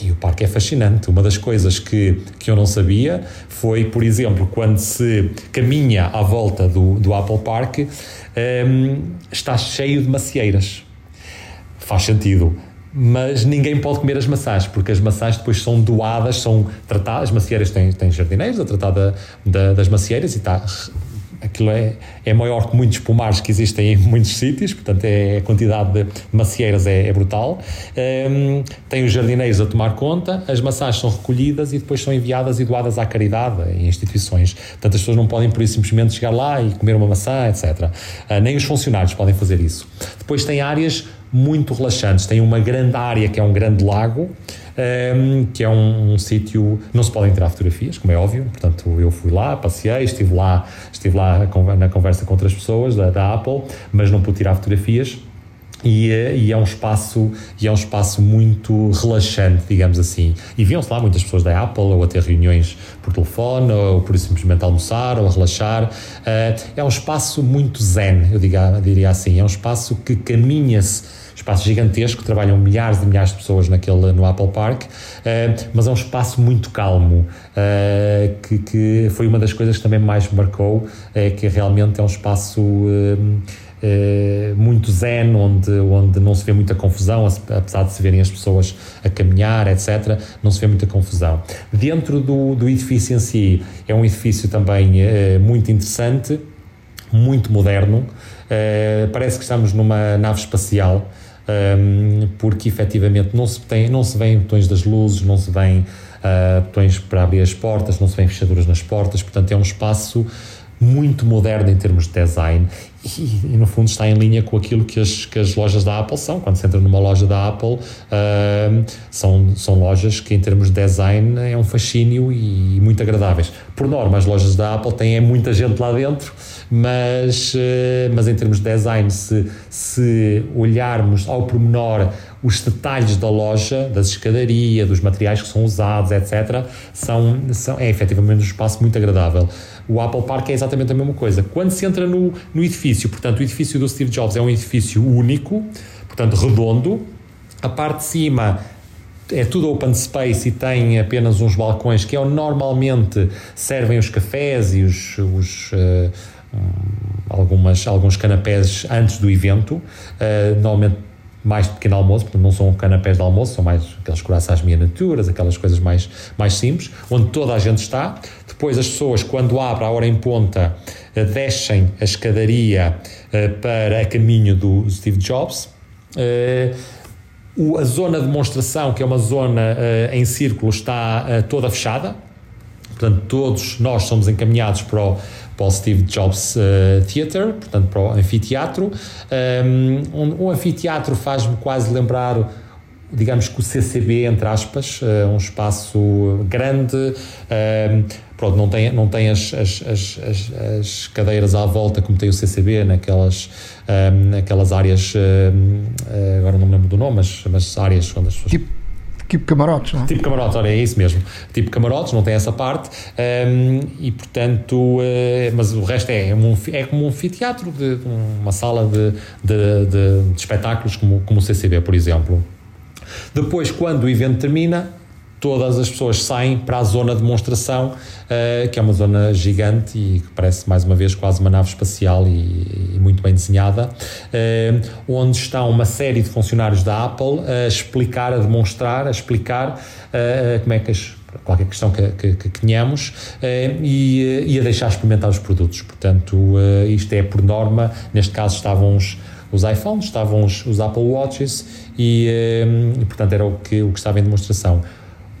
E o parque é fascinante. Uma das coisas que, que eu não sabia foi, por exemplo, quando se caminha à volta do, do Apple Park, um, está cheio de macieiras. Faz sentido. Mas ninguém pode comer as maçãs, porque as maçãs depois são doadas, são tratadas, as macieiras têm, têm jardineiros a tratar da, da, das macieiras e está aquilo é, é maior que muitos pomares que existem em muitos sítios, portanto é, a quantidade de macieiras é, é brutal. Um, tem os jardineiros a tomar conta, as maçãs são recolhidas e depois são enviadas e doadas à caridade em instituições. Portanto, as pessoas não podem por isso simplesmente chegar lá e comer uma maçã, etc. Uh, nem os funcionários podem fazer isso. Depois tem áreas muito relaxantes, tem uma grande área que é um grande lago um, que é um, um sítio. Não se podem tirar fotografias, como é óbvio, portanto eu fui lá, passei, estive lá, estive lá na conversa com outras pessoas da, da Apple, mas não pude tirar fotografias. E é, e é, um espaço e é um espaço muito relaxante, digamos assim. E viam-se lá muitas pessoas da Apple ou a ter reuniões por telefone ou por simplesmente almoçar ou relaxar. Uh, é um espaço muito zen, eu diga, diria assim. É um espaço que caminha-se espaço gigantesco, trabalham milhares e milhares de pessoas naquele, no Apple Park, uh, mas é um espaço muito calmo, uh, que, que, foi uma das coisas que também mais me marcou, é que realmente é um espaço muito zen, onde, onde não se vê muita confusão, apesar de se verem as pessoas a caminhar, etc., não se vê muita confusão. Dentro do, do edifício em si, é um edifício também muito interessante, muito moderno, parece que estamos numa nave espacial um, porque efetivamente não se, tem, não se vêem botões das luzes, não se vêem uh, botões para abrir as portas, não se vêem fechaduras nas portas, portanto é um espaço muito moderno em termos de design e, e, no fundo está em linha com aquilo que as, que as lojas da Apple são. Quando se entra numa loja da Apple, uh, são, são lojas que, em termos de design, é um fascínio e muito agradáveis. Por norma, as lojas da Apple têm é muita gente lá dentro, mas, uh, mas em termos de design, se, se olharmos ao pormenor os detalhes da loja, das escadarias, dos materiais que são usados, etc., são, são, é efetivamente um espaço muito agradável. O Apple Park é exatamente a mesma coisa. Quando se entra no, no edifício, portanto, o edifício do Steve Jobs é um edifício único, portanto, redondo. A parte de cima é tudo open space e tem apenas uns balcões que é normalmente servem os cafés e os, os uh, algumas, alguns canapés antes do evento. Uh, normalmente mais pequeno almoço, portanto não são canapés de almoço, são mais aqueles corações miniaturas, aquelas coisas mais, mais simples, onde toda a gente está. Depois as pessoas, quando abre a hora em ponta, eh, descem a escadaria eh, para a caminho do Steve Jobs. Eh, a zona de demonstração, que é uma zona em círculo, está toda fechada. Portanto, todos nós somos encaminhados para o, para o Steve Jobs uh, Theater, portanto para o anfiteatro. Um, um anfiteatro faz-me quase lembrar digamos que o CCB, entre aspas, uh, um espaço grande, uh, pronto, não tem, não tem as, as, as, as, cadeiras à volta como tem o CCB naquelas, naquelas áreas, agora não me lembro do nome, mas, mas áreas onde as pessoas... Tipo Tipo camarotes, não é? Tipo camarotes, olha, é isso mesmo. Tipo camarotes, não tem essa parte. Um, e portanto, uh, mas o resto é, um, é como um anfiteatro, de, uma sala de, de, de, de espetáculos, como, como o CCB, por exemplo. Depois, quando o evento termina, todas as pessoas saem para a zona de demonstração, uh, que é uma zona gigante e que parece mais uma vez quase uma nave espacial e, muito bem desenhada, uh, onde estão uma série de funcionários da Apple a explicar, a demonstrar, a explicar uh, como é que as qualquer questão que, que, que tenhamos e, e, a deixar experimentar os produtos. Portanto, isto é por norma, neste caso estavam os, os iPhones, estavam os, os Apple Watches e, e, portanto era o que, o que estava em demonstração.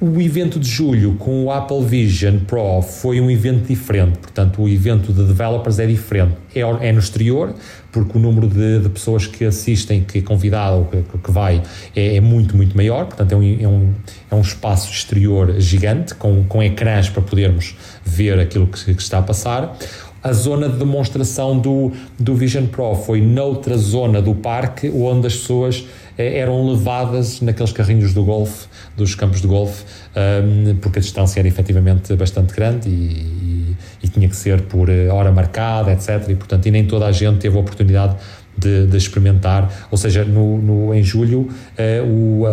O evento de julho com o Apple Vision Pro foi um evento diferente, portanto, o evento de developers é diferente. É, é no exterior, porque o número de, de, pessoas que assistem, que é convidado que, que vai, é, é, muito, muito maior. Portanto, é um, é um, é um espaço exterior gigante, com, com ecrãs para podermos ver aquilo que, que está a passar. A zona de demonstração do, do Vision Pro foi noutra zona do parque, onde as pessoas eram levadas naqueles carrinhos do golfe, dos campos de golfe, um, porque a distância era efetivamente bastante grande e, e, e, tinha que ser por eh, hora marcada, etc. E, portanto, e nem toda a gente teve a oportunidade de, de experimentar, ou seja, no, no em julho uh, o,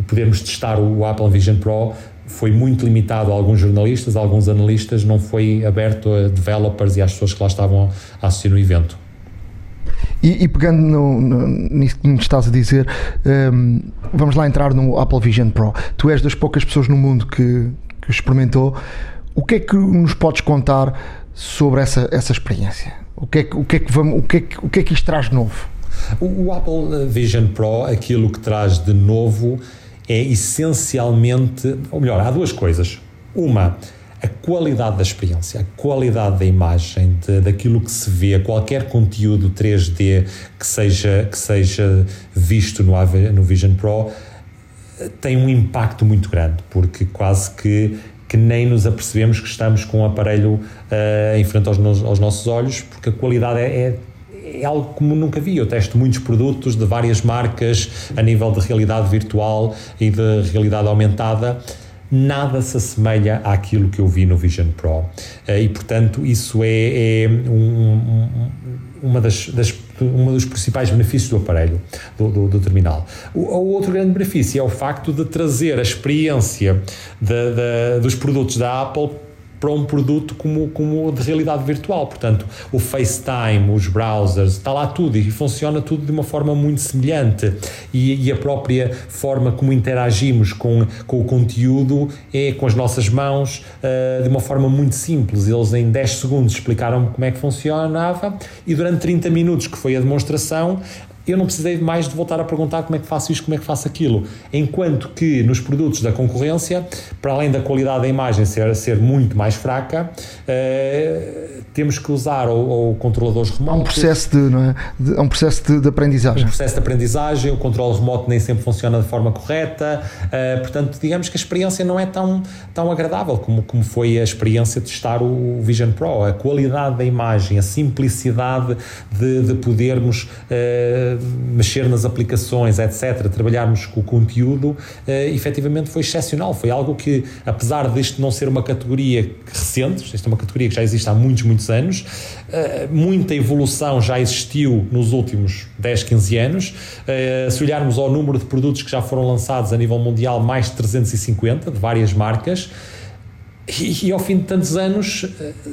o podermos testar o Apple Vision Pro foi muito limitado a alguns jornalistas, a alguns analistas, não foi aberto a developers e às pessoas que lá estavam a assistir no evento. E, e pegando no, no, nisso que me estás a dizer, um, vamos lá entrar no Apple Vision Pro. Tu és das poucas pessoas no mundo que, que experimentou. O que é que nos podes contar sobre essa, essa experiência? O que, é que, o, que é que vamos, o, que é que, o que é que isto traz de novo? O, o Apple Vision Pro, aquilo que traz de novo é essencialmente, ou melhor, há duas coisas. Uma, a qualidade da experiência, a qualidade da imagem, de, daquilo que se vê, qualquer conteúdo 3D que seja, que seja visto no, no Vision Pro tem um impacto muito grande, porque quase que, que nem nos apercebemos que estamos com o um aparelho uh, em frente aos, aos, nossos olhos, porque a qualidade é, é é algo como nunca vi. Eu testo muitos produtos de várias marcas a nível de realidade virtual e de realidade aumentada. Nada se assemelha àquilo que eu vi no Vision Pro. Eh, e, portanto, isso é, é um, um, uma das, das um dos principais benefícios do aparelho, do, do, do, terminal. O, o, outro grande benefício é o facto de trazer a experiência de, de, dos produtos da Apple para um produto como, como de realidade virtual. Portanto, o FaceTime, os browsers, está lá tudo e funciona tudo de uma forma muito semelhante. E, e a própria forma como interagimos com, com o conteúdo é com as nossas mãos, uh, de uma forma muito simples. Eles, em 10 segundos, explicaram como é que funcionava e durante 30 minutos, que foi a demonstração, eu não precisei mais de voltar a perguntar como é que faço isto, como é que faço aquilo. Enquanto que nos produtos da concorrência, para além da qualidade da imagem ser, ser muito mais fraca, uh, temos que usar ou, ou controladores remotos. Há um processo de, não é? De, um processo de, de, aprendizagem. Um processo de aprendizagem, o controle remoto nem sempre funciona de forma correta, uh, portanto, digamos que a experiência não é tão, tão agradável como, como foi a experiência de testar o Vision Pro. A qualidade da imagem, a simplicidade de, de podermos uh, mexer nas aplicações, etc., trabalharmos com o conteúdo, uh, efetivamente foi excepcional. Foi algo que, apesar disto não ser uma categoria recente, isto é uma categoria que já existe há muitos, muitos anos, uh, muita evolução já existiu nos últimos 10, 15 anos. Uh, se olharmos ao número de produtos que já foram lançados a nível mundial, mais de 350, de várias marcas. E, e, ao fim de tantos anos,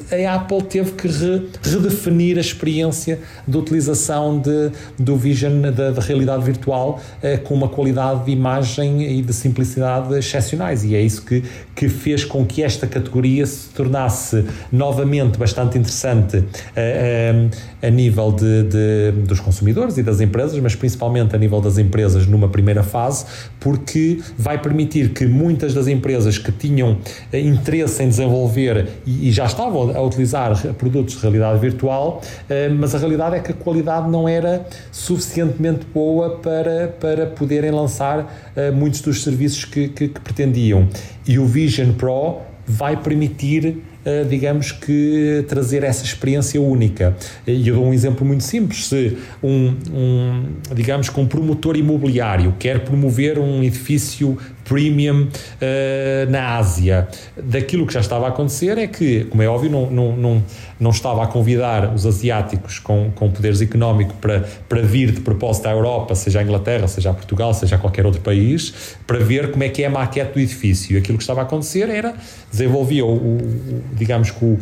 eh, a Apple teve que re, redefinir a experiência de utilização de, do Vision da, da realidade virtual eh, com uma qualidade de imagem e de simplicidade excepcionais. E é isso que, que fez com que esta categoria se tornasse novamente bastante interessante eh, a nível de, de, dos consumidores e das empresas, mas principalmente a nível das empresas numa primeira fase, porque vai permitir que muitas das empresas que tinham interesse interesse em desenvolver e, e, já estavam a utilizar produtos de realidade virtual, eh, mas a realidade é que a qualidade não era suficientemente boa para, para poderem lançar eh, muitos dos serviços que, que, que pretendiam. E o Vision Pro vai permitir Uh, digamos que trazer essa experiência única. E eu dou um exemplo muito simples: se um, um, digamos que um promotor imobiliário quer promover um edifício premium uh, na Ásia. Daquilo que já estava a acontecer é que, como é óbvio, não, não, não, não estava a convidar os asiáticos com, com poderes económicos para, para vir de propósito à Europa, seja a Inglaterra, seja a Portugal, seja a qualquer outro país, para ver como é que é a maquete do edifício. Aquilo que estava a acontecer era desenvolvia o, o digamos que o, uh,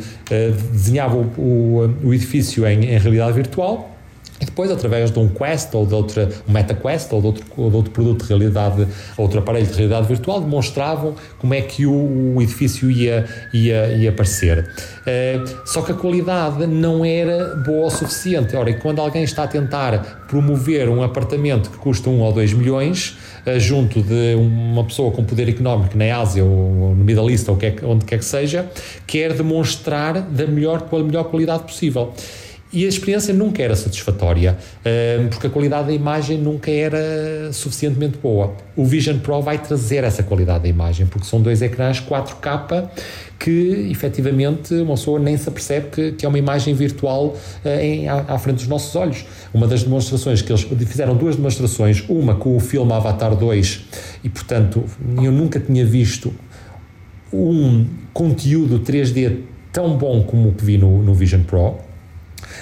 desenhava o, o, o edifício em, em realidade virtual e depois, através de um Quest ou de outra, um MetaQuest ou de outro, ou de outro produto de realidade, outro aparelho de realidade virtual, demonstravam como é que o, o edifício ia, ia, ia aparecer. Uh, só que a qualidade não era boa o suficiente. Ora, e quando alguém está a tentar promover um apartamento que custa 1 ou 2 milhões, uh, junto de uma pessoa com poder económico na Ásia ou no Middle East ou que é, onde quer que seja, quer demonstrar da melhor, com a melhor qualidade possível e a experiência nunca era satisfatória, eh, porque a qualidade da imagem nunca era suficientemente boa. O Vision Pro vai trazer essa qualidade da imagem, porque são dois ecrãs 4K que efetivamente uma pessoa nem se apercebe que, que é uma imagem virtual eh, em, à, à, frente dos nossos olhos. Uma das demonstrações que eles fizeram duas demonstrações, uma com o filme Avatar 2, e portanto eu nunca tinha visto um conteúdo 3D tão bom como o que vi no, no Vision Pro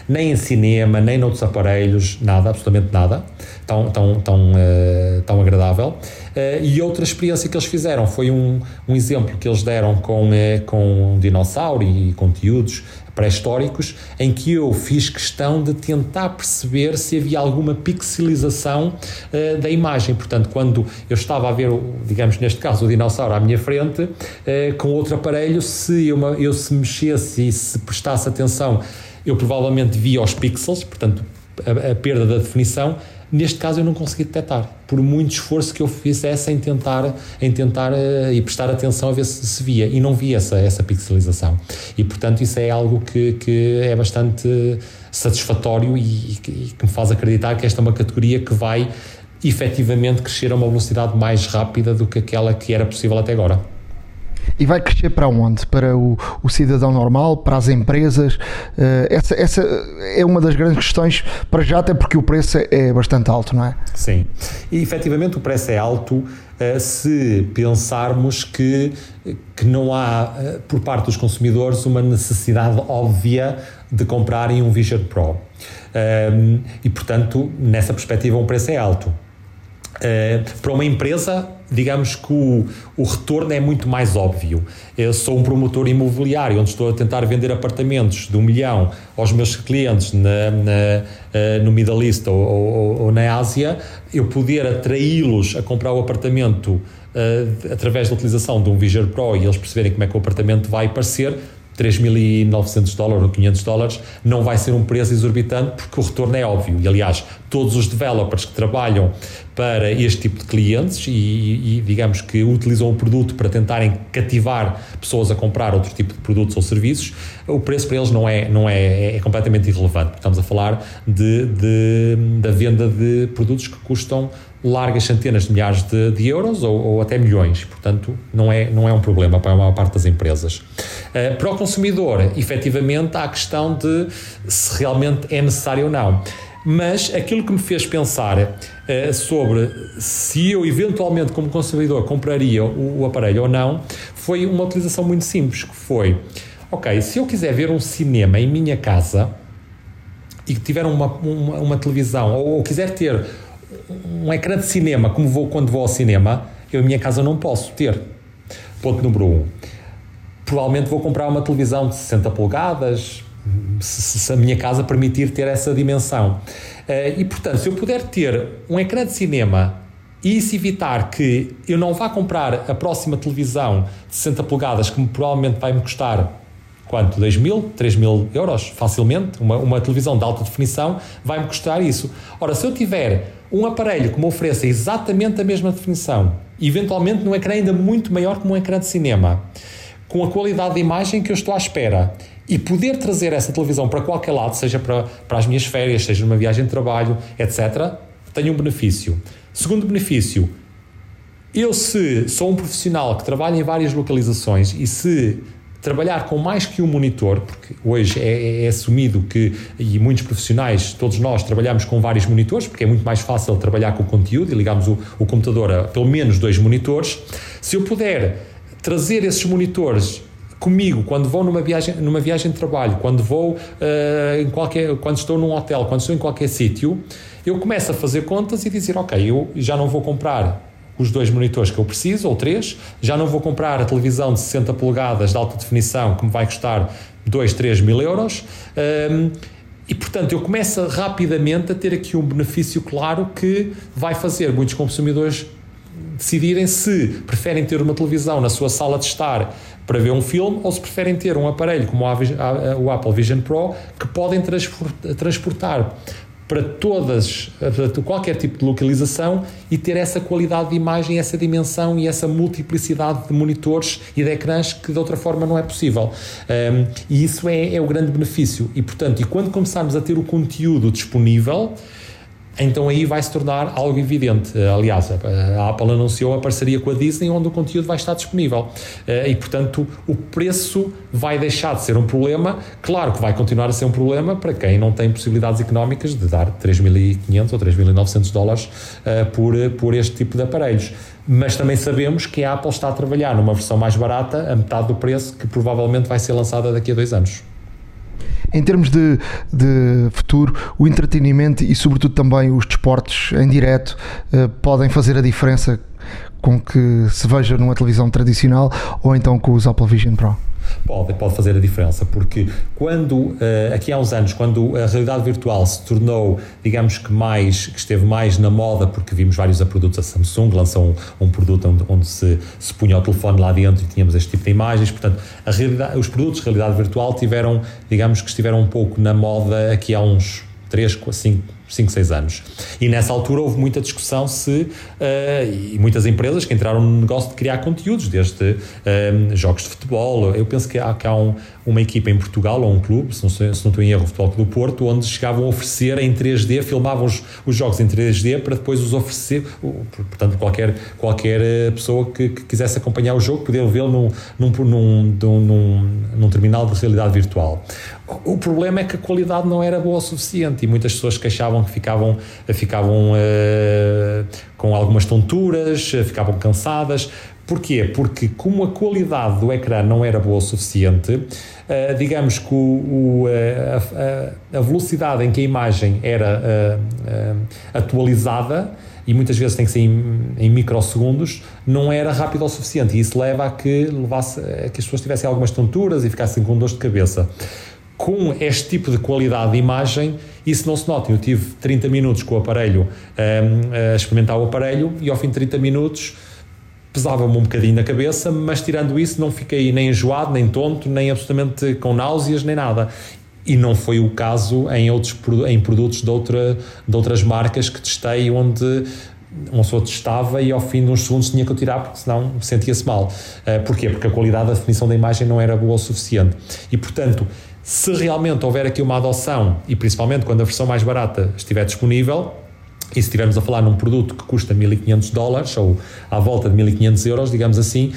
nem em cinema, nem noutros aparelhos, nada, absolutamente nada, tão, tão, tão, uh, tão agradável. Uh, e outra experiência que eles fizeram foi um, um exemplo que eles deram com, uh, com um dinossauro e conteúdos pré-históricos, em que eu fiz questão de tentar perceber se havia alguma pixelização uh, da imagem. Portanto, quando eu estava a ver, digamos, neste caso, o dinossauro à minha frente, uh, com outro aparelho, se eu, eu se mexesse e se prestasse atenção eu provavelmente via os pixels, portanto, a, a, perda da definição. Neste caso, eu não consegui detectar, por muito esforço que eu fizesse em tentar, em tentar uh, e prestar atenção a ver se, se via, e não via essa, essa pixelização. E, portanto, isso é algo que, que é bastante satisfatório e, que, e que me faz acreditar que esta é uma categoria que vai efetivamente crescer a uma velocidade mais rápida do que aquela que era possível até agora. E vai crescer para onde? Para o, o cidadão normal, para as empresas? Uh, essa, essa é uma das grandes questões para já, até porque o preço é, é bastante alto, não é? Sim, e efetivamente o preço é alto uh, se pensarmos que, que não há, uh, por parte dos consumidores, uma necessidade óbvia de comprarem um Vision Pro. e, portanto, nessa perspectiva, o preço é alto. para uma empresa, digamos que o, o retorno é muito mais óbvio. Eu sou um promotor imobiliário, onde estou a tentar vender apartamentos de um milhão aos meus clientes na, na, uh, no Middle East ou, ou, ou, na Ásia, eu poder atraí-los a comprar o apartamento uh, através da utilização de um Vision Pro e eles perceberem como é que o apartamento vai parecer, 3.900 dólares ou 500 dólares não vai ser um preço exorbitante porque o retorno é óbvio. E, aliás, todos os developers que trabalham para este tipo de clientes e, e, digamos que utilizam o produto para tentarem cativar pessoas a comprar outro tipo de produtos ou serviços, o preço para eles não é, não é, é completamente irrelevante. Estamos a falar de, de, da venda de produtos que custam largas centenas de milhares de, de euros ou, ou, até milhões, portanto não é, não é um problema para a maior parte das empresas. Uh, para o consumidor, efetivamente, há a questão de se realmente é necessário ou não. Mas aquilo que me fez pensar uh, sobre se eu eventualmente como consumidor compraria o, o aparelho ou não, foi uma utilização muito simples, que foi, ok, se eu quiser ver um cinema em minha casa e que tiver uma, uma, uma televisão, ou, ou quiser ter um ecrã de cinema, como vou quando vou ao cinema, eu em minha casa não posso ter. Ponto número um. Provavelmente vou comprar uma televisão de 60 polegadas, se, se a minha casa permitir ter essa dimensão. Uh, e portanto, se eu puder ter um ecrã de cinema e se evitar que eu não vá comprar a próxima televisão de 60 polegadas, que provavelmente vai me custar quanto? 2 mil, 3 mil euros, facilmente. Uma, uma televisão de alta definição vai-me custar isso. Ora, se eu tiver um aparelho que me ofereça exatamente a mesma definição, eventualmente num ecrã ainda muito maior que um ecrã de cinema, com a qualidade de imagem que eu estou à espera, e poder trazer essa televisão para qualquer lado, seja para, para as minhas férias, seja numa viagem de trabalho, etc., tenho um benefício. Segundo benefício, eu se sou um profissional que trabalha em várias localizações e se trabalhar com mais que um monitor, porque hoje é, é, assumido que, e muitos profissionais, todos nós, trabalhamos com vários monitores, porque é muito mais fácil trabalhar com o conteúdo e ligamos o, o computador a pelo menos dois monitores. Se eu puder trazer esses monitores comigo quando vou numa viagem, numa viagem de trabalho, quando vou uh, em qualquer, quando estou num hotel, quando estou em qualquer sítio, eu começo a fazer contas e dizer, ok, eu já não vou comprar os dois monitores que eu preciso, ou três, já não vou comprar a televisão de 60 polegadas de alta definição que me vai custar 2, 3 mil euros. Um, e, portanto, eu começo rapidamente a ter aqui um benefício claro que vai fazer muitos consumidores decidirem se preferem ter uma televisão na sua sala de estar para ver um filme ou se preferem ter um aparelho como o Apple Vision Pro que podem transportar para todas, para qualquer tipo de localização e ter essa qualidade de imagem, essa dimensão e essa multiplicidade de monitores e de ecrãs que de outra forma não é possível. Um, e isso é, é o grande benefício. E portanto, e quando começarmos a ter o conteúdo disponível, então aí vai se tornar algo evidente. Aliás, a Apple anunciou a parceria com a Disney, onde o conteúdo vai estar disponível. Eh, e, portanto, o preço vai deixar de ser um problema. Claro que vai continuar a ser um problema para quem não tem possibilidades económicas de dar 3.500 ou 3.900 dólares eh, por, por este tipo de aparelhos. Mas também sabemos que a Apple está a trabalhar numa versão mais barata, a metade do preço, que provavelmente vai ser lançada daqui a dois anos. Em termos de, de futuro, o entretenimento e, sobretudo, também os desportos em direto uh, podem fazer a diferença com que se veja numa televisão tradicional ou então com os Apple Vision Pro? Pode, pode fazer a diferença, porque quando, eh, aqui há uns anos, quando a realidade virtual se tornou, digamos que mais, que esteve mais na moda, porque vimos vários produtos, a Samsung lançou um, um produto onde, onde, se, se punha o telefone lá dentro e tínhamos este tipo de imagens, portanto, os produtos de realidade virtual tiveram, digamos que estiveram um pouco na moda aqui há uns 3, 5, 5, 6 anos. E nessa altura houve muita discussão se, uh, e muitas empresas que entraram no negócio de criar conteúdos, desde uh, jogos de futebol. Eu penso que há, que há um, uma equipa em Portugal, ou um clube, se não, se não estou em erro, o Futebol do Porto, onde chegavam a oferecer em 3D, filmavam os, os jogos em 3D para depois os oferecer. Portanto, qualquer, qualquer eh, pessoa que, que quisesse acompanhar o jogo podia vê-lo num, num, num, num, num terminal de realidade virtual. O problema é que a qualidade não era boa o suficiente e muitas pessoas queixavam que ficavam, ficavam uh, com algumas tonturas, ficavam cansadas. Porquê? Porque como a qualidade do ecrã não era boa o suficiente, uh, digamos que o, o, a, a, velocidade em que a imagem era uh, atualizada e muitas vezes tem que ser em, em, microsegundos, não era rápido o suficiente. E isso leva a que, levasse, a que as pessoas tivessem algumas tonturas e ficassem com dores de cabeça com este tipo de qualidade de imagem, isso não se nota. Eu tive 30 minutos com o aparelho um, a experimentar o aparelho e ao fim de 30 minutos pesava-me um bocadinho na cabeça, mas tirando isso não fiquei nem enjoado, nem tonto, nem absolutamente com náuseas, nem nada. E não foi o caso em outros em produtos de, outra, de outras marcas que testei, onde uma pessoa testava e ao fim de uns segundos tinha que tirar porque senão sentia-se mal. Uh, porquê? Porque a qualidade da definição da imagem não era boa o suficiente. E portanto, se realmente houver aqui uma adoção, e principalmente quando a versão mais barata estiver disponível, e se estivermos a falar num produto que custa 1500 dólares ou à volta de 1500 euros, digamos assim,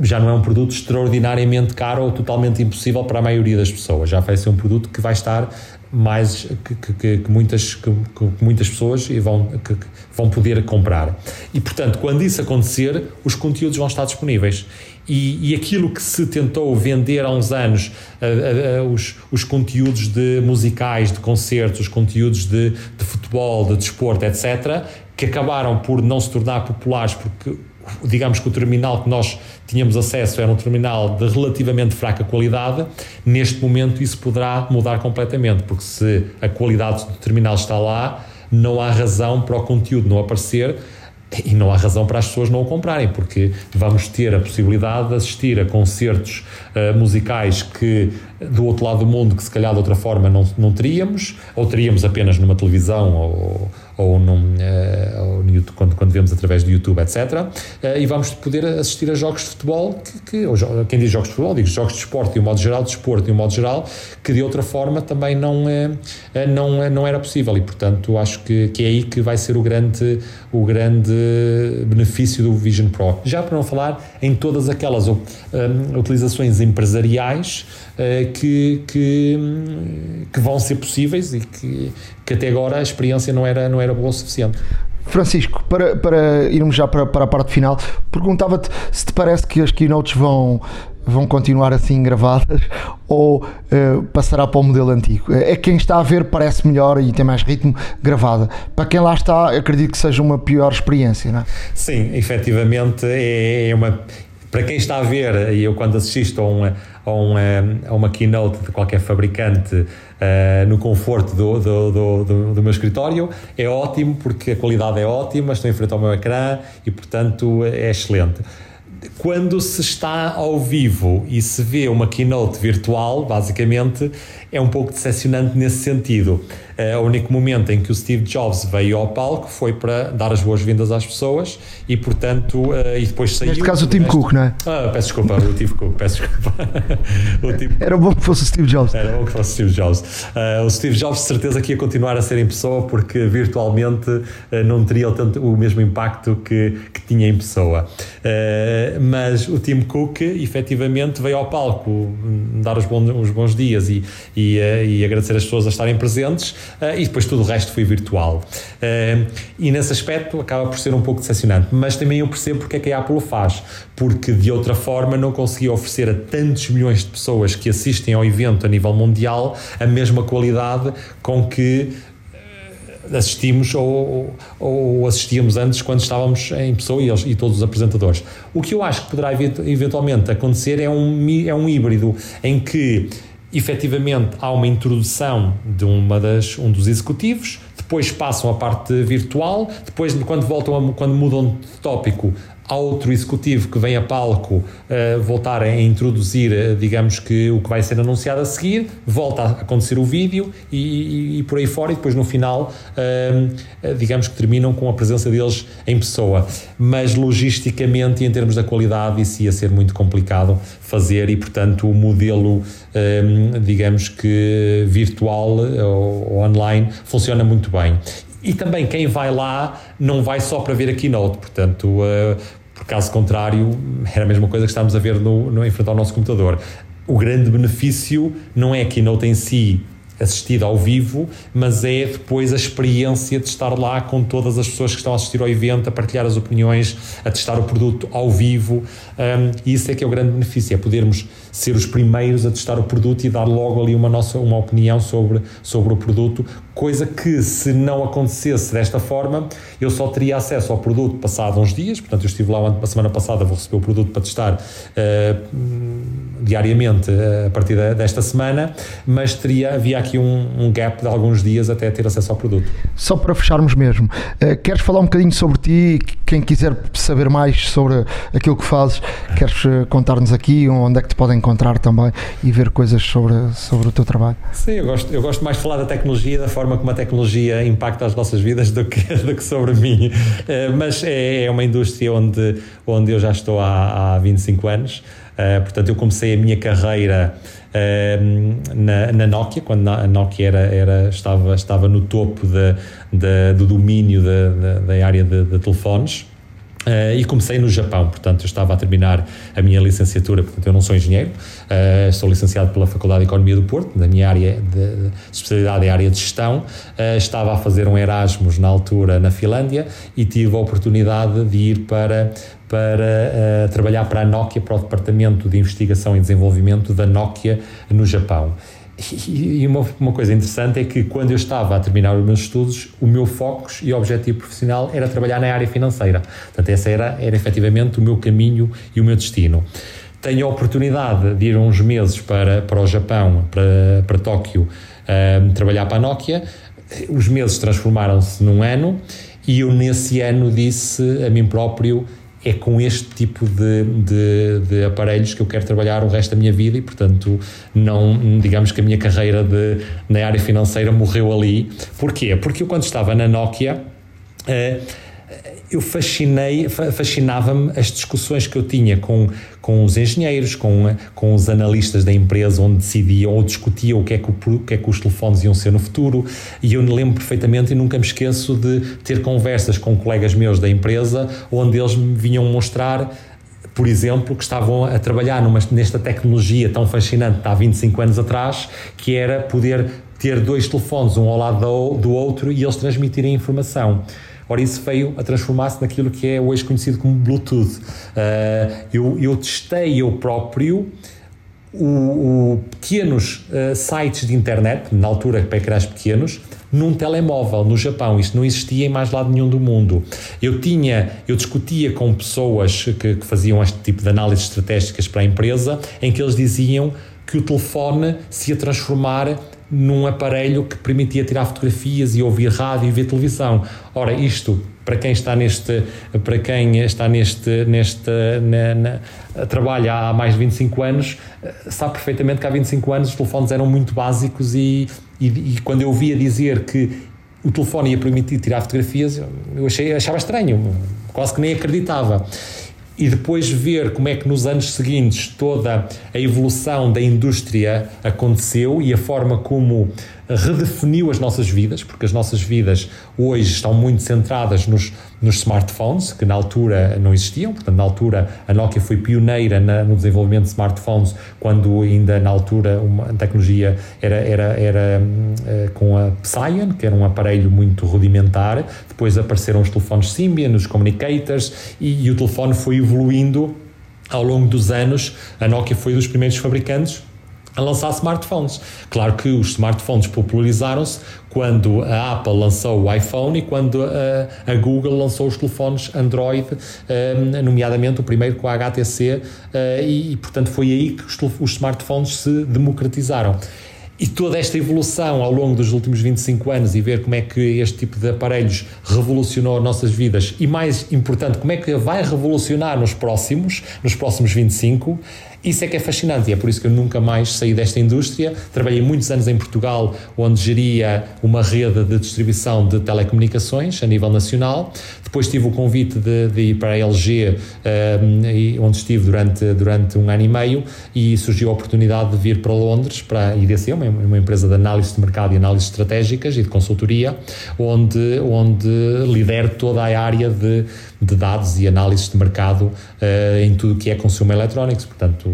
já não é um produto extraordinariamente caro ou totalmente impossível para a maioria das pessoas. Já vai ser um produto que vai estar mais que, que, que muitas, que, que, muitas pessoas vão, que, vão poder comprar. E portanto, quando isso acontecer, os conteúdos vão estar disponíveis. E, e aquilo que se tentou vender há uns anos, uh, uh, os, os conteúdos de musicais, de concertos, os conteúdos de, de futebol, de desporto, etc., que acabaram por não se tornar populares porque digamos que o terminal que nós tínhamos acesso era um terminal de relativamente fraca qualidade, neste momento isso poderá mudar completamente, porque se a qualidade do terminal está lá, não há razão para o conteúdo não aparecer e não há razão para as pessoas não o comprarem, porque vamos ter a possibilidade de assistir a concertos uh, musicais que do outro lado do mundo que se calhar de outra forma não, não teríamos, ou teríamos apenas numa televisão ou, ou, num, uh, ou YouTube, quando, quando vemos através do YouTube, etc. Uh, e vamos poder assistir a jogos de futebol, que, que quem diz jogos de futebol, diz jogos de esporte de um modo geral, de esporte de um modo geral, que de outra forma também não, não, não era possível. E, portanto, acho que, que é aí que vai ser o grande, o grande benefício do Vision Pro. Já para não falar em todas aquelas um, utilizações empresariais que, que, que, vão ser possíveis e que, que até agora a experiência não era, não era boa o suficiente. Francisco, para, para irmos já para, para a parte final, perguntava-te se te parece que as keynotes vão, vão continuar assim gravadas ou uh, passará para o modelo antigo? É quem está a ver parece melhor e tem mais ritmo gravada. Para quem lá está, acredito que seja uma pior experiência, não é? Sim, efetivamente é, é uma. Para quem está a ver, e eu quando assisto a uma, a uma, a uma keynote de qualquer fabricante uh, no conforto do, do, do, do, meu escritório, é ótimo porque a qualidade é ótima, estou em frente ao meu ecrã e, portanto, é excelente. Quando se está ao vivo e se vê uma keynote virtual, basicamente, é um pouco decepcionante nesse sentido. Uh, o único momento em que o Steve Jobs veio ao palco foi para dar as boas-vindas às pessoas e, portanto, uh, e depois saiu. Neste caso, o Tim resto... Cook, não é? Ah, peço desculpa, o Tim Cook, peço desculpa. Tim... Era bom que fosse o Steve Jobs. Era bom que fosse o Steve Jobs. Uh, o Steve Jobs, de certeza, que ia continuar a ser em pessoa porque virtualmente não teria o, tanto, o mesmo impacto que, que tinha em pessoa. mas o Tim Cook, efetivamente, veio ao palco hum, dar os bons, os bons dias e, e, e agradecer as pessoas a estarem presentes uh, e depois tudo o resto foi virtual. Uh, e nesse aspecto acaba por ser um pouco decepcionante, mas também eu percebo porque é que a Apple o faz, porque de outra forma não conseguia oferecer a tantos milhões de pessoas que assistem ao evento a nível mundial a mesma qualidade com que eh, assistimos ou, ou, assistíamos antes quando estávamos em pessoa e, eles, e, todos os apresentadores. O que eu acho que poderá eventualmente acontecer é um, é um híbrido em que efetivamente há uma introdução de uma das, um dos executivos, depois passam a parte virtual, depois quando voltam a, quando mudam de tópico outro executivo que vem a palco uh, voltar a introduzir, uh, digamos que o que vai ser anunciado a seguir, volta a acontecer o vídeo e, e, e por aí fora, e depois no final, uh, digamos que terminam com a presença deles em pessoa. Mas logisticamente e em termos da qualidade, isso ia ser muito complicado fazer e, portanto, o modelo, digamos que virtual ou online funciona muito bem. E também quem vai lá não vai só para ver a keynote, portanto, uh, por caso contrário, era a mesma coisa que estamos a ver no, no, em nosso computador. O grande benefício não é a keynote em si assistida ao vivo, mas é depois a experiência de estar lá com todas as pessoas que estão a assistir ao evento, a partilhar as opiniões, a testar o produto ao vivo. Um, e isso é que é o grande benefício, é podermos ser os primeiros a testar o produto e dar logo ali uma nossa uma opinião sobre, sobre o produto, coisa que se não acontecesse desta forma, eu só teria acesso ao produto passado uns dias, portanto eu estive lá a semana passada, vou receber o produto para testar uh, diariamente uh, a partir desta semana, mas teria, havia aqui um, um, gap de alguns dias até ter acesso ao produto. Só para fecharmos mesmo, uh, queres falar um bocadinho sobre ti, quem quiser saber mais sobre aquilo que fazes, queres contar-nos aqui? Onde é que te podem encontrar também e ver coisas sobre, sobre o teu trabalho. Sim, eu gosto, eu gosto mais de falar da tecnologia, da forma como a tecnologia impacta as nossas vidas do que, do que sobre mim. Uh, mas é, é, uma indústria onde, onde eu já estou há, há 25 anos. Uh, portanto, eu comecei a minha carreira uh, na, na, Nokia, quando a Nokia era, era, estava, estava no topo de, de, do domínio da área de, de telefones. Uh, e comecei no Japão, portanto, eu estava a terminar a minha licenciatura, portanto, eu não sou engenheiro, uh, sou licenciado pela Faculdade de Economia do Porto, da minha área de, de especialidade é a área de gestão, uh, estava a fazer um Erasmus na altura na Finlândia e tive a oportunidade de ir para, para trabalhar para a Nokia, para o Departamento de Investigação e Desenvolvimento da Nokia no Japão. E uma, uma, coisa interessante é que quando eu estava a terminar os meus estudos, o meu foco e objetivo profissional era trabalhar na área financeira. Portanto, esse era, era efetivamente o meu caminho e o meu destino. Tenho a oportunidade de ir uns meses para, para o Japão, para, para Tóquio, um, trabalhar para a Nokia. Os meses transformaram-se num ano e eu, nesse ano, disse a mim próprio: é com este tipo de, de, de, aparelhos que eu quero trabalhar o resto da minha vida e, portanto, não, digamos que a minha carreira de, na área financeira morreu ali. Porquê? Porque eu, quando estava na Nokia, eh, eu fascinei, fascinava-me as discussões que eu tinha com, com os engenheiros, com, com os analistas da empresa, onde decidiam ou discutiam o que, é que o, o que é que os telefones iam ser no futuro. E eu me lembro perfeitamente e nunca me esqueço de ter conversas com colegas meus da empresa, onde eles me vinham mostrar por exemplo, que estavam a trabalhar numa, nesta tecnologia tão fascinante há 25 anos atrás, que era poder ter dois telefones um ao lado do, outro e eles transmitirem informação. Ora, isso veio a transformar-se naquilo que é hoje conhecido como Bluetooth. Uh, eu, eu testei eu próprio o, o pequenos uh, sites de internet, na altura para pequenos, num telemóvel no Japão. Isto não existia em mais lado nenhum do mundo. Eu tinha, eu discutia com pessoas que, que faziam este tipo de análises estratégicas para a empresa, em que eles diziam que o telefone se ia transformar num aparelho que permitia tirar fotografias e ouvir rádio e ver televisão. Ora, isto para quem está neste para quem está neste neste na, na, trabalha há mais de 25 anos sabe perfeitamente que há 25 anos os telefones eram muito básicos e, e, e quando eu via dizer que o telefone ia permitir tirar fotografias eu achei achava estranho quase que nem acreditava e depois ver como é que nos anos seguintes toda a evolução da indústria aconteceu e a forma como redefiniu as nossas vidas, porque as nossas vidas hoje estão muito centradas nos, nos smartphones, que na altura não existiam, portanto, na altura a Nokia foi pioneira na, no desenvolvimento de smartphones, quando ainda na altura uma, a tecnologia era, era, era uh, com a Psion, que era um aparelho muito rudimentar, depois apareceram os telefones Symbian, os communicators, e, e o telefone foi evoluindo ao longo dos anos. A Nokia foi dos primeiros fabricantes a lançar smartphones. Claro que os smartphones popularizaram-se quando a Apple lançou o iPhone e quando a, a Google lançou os telefones Android, um, nomeadamente o primeiro com a HTC, uh, e, e, portanto foi aí que os, os smartphones se democratizaram. E toda esta evolução ao longo dos últimos 25 anos e ver como é que este tipo de aparelhos revolucionou as nossas vidas e mais importante, como é que vai revolucionar nos próximos, nos próximos 25, isso é que é fascinante e é por isso que eu nunca mais saí desta indústria. Trabalhei muitos anos em Portugal, onde geria uma rede de distribuição de telecomunicações a nível nacional. Depois tive o convite de, de ir para a LG, um, ehm, onde estive durante, durante um ano e meio, e surgiu a oportunidade de vir para Londres, para a IDC, uma, uma empresa de análise de mercado e análises estratégicas e de consultoria, onde, onde lidero toda a área de, de dados e análises de mercado uh, em tudo o que é consumo electronics, portanto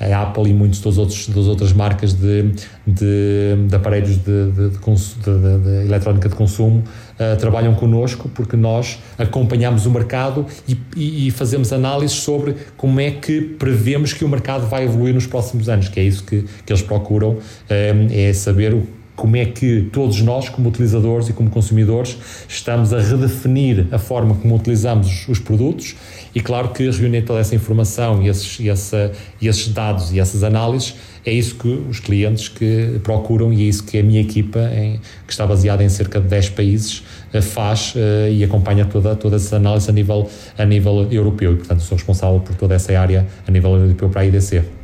a Apple e muitas das, outras marcas de, de, de aparelhos de, de, de, eletrónica de consumo uh, trabalham connosco porque nós acompanhamos o mercado e, e, e, fazemos análises sobre como é que prevemos que o mercado vai evoluir nos próximos anos, que é isso que, que eles procuram, é saber o como é que todos nós, como utilizadores e como consumidores, estamos a redefinir a forma como utilizamos os produtos e claro que reunir toda essa informação e esses, e essa, e esses dados e essas análises é isso que os clientes que procuram e é isso que a minha equipa, em, que está baseada em cerca de 10 países, eh, faz uh, e acompanha toda, todas essas análises a nível, a nível europeu e, portanto, sou responsável por toda essa área a nível europeu para a IDC.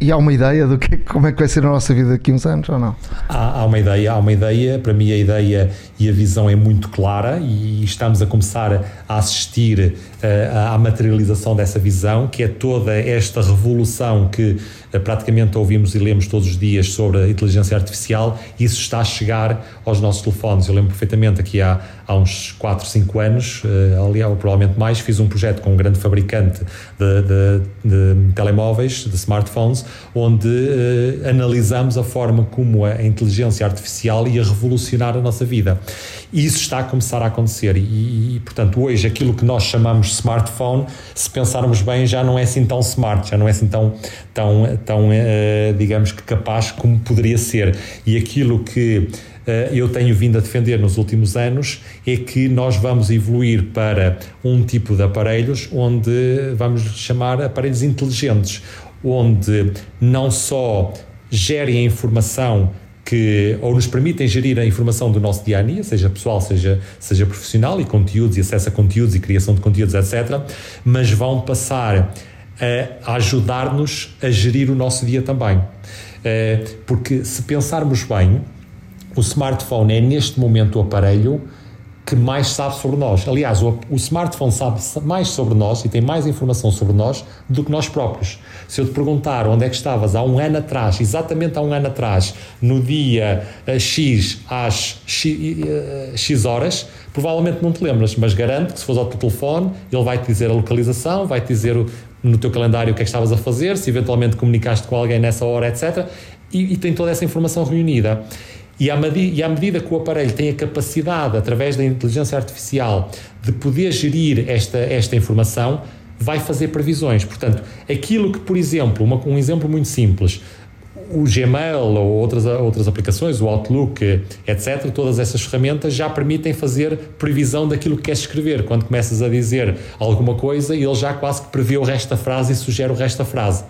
E há uma ideia do que como é que vai ser a nossa vida daqui a uns anos ou não? Há, há, uma ideia, há uma ideia. Para mim a ideia e a visão é muito clara e estamos a começar a assistir uh, à materialização dessa visão, que é toda esta revolução que uh, praticamente ouvimos e lemos todos os dias sobre a inteligência artificial. Isso está a chegar aos nossos telefones. Eu lembro perfeitamente aqui há, há uns 4, 5 anos, uh, ali, ou provavelmente mais, fiz um projeto com um grande fabricante de, de, de telemóveis, de smartphones, onde analisamos a forma como a inteligência artificial ia revolucionar a nossa vida. E isso está a começar a acontecer. E, e, portanto, hoje aquilo que nós chamamos smartphone, se pensarmos bem, já não é assim tão smart, já não é assim tão, tão, tão uh, digamos que capaz como poderia ser. E aquilo que eh, eu tenho vindo a defender nos últimos anos é que nós vamos evoluir para um tipo de aparelhos onde vamos chamar aparelhos inteligentes, onde não só gerem a informação que ou nos permitem gerir a informação do nosso dia a dia, seja pessoal, seja, seja profissional, e conteúdos, e acesso a conteúdos e criação de conteúdos, etc., mas vão passar a ajudar-nos a gerir o nosso dia também. Eh, porque se pensarmos bem, o smartphone é neste momento o aparelho que mais sabe sobre nós. Aliás, o, o, smartphone sabe mais sobre nós e tem mais informação sobre nós do que nós próprios. Se eu te perguntar onde é que estavas há um ano atrás, exatamente há um ano atrás, no dia eh, X às X, eh, X horas, provavelmente não te lembras, mas garanto que se fores ao teu telefone, ele vai te dizer a localização, vai te dizer o, no teu calendário o que é que estavas a fazer, se eventualmente comunicaste com alguém nessa hora, etc. E, e tem toda essa informação reunida. E à, medida, e à medida que o aparelho tem a capacidade, através da inteligência artificial, de poder gerir esta, esta informação, vai fazer previsões. Portanto, aquilo que, por exemplo, uma, um exemplo muito simples, o Gmail ou outras, outras aplicações, o Outlook, etc., todas essas ferramentas já permitem fazer previsão daquilo que queres escrever. Quando começas a dizer alguma coisa, ele já quase que prevê o resto da frase e sugere o resto da frase.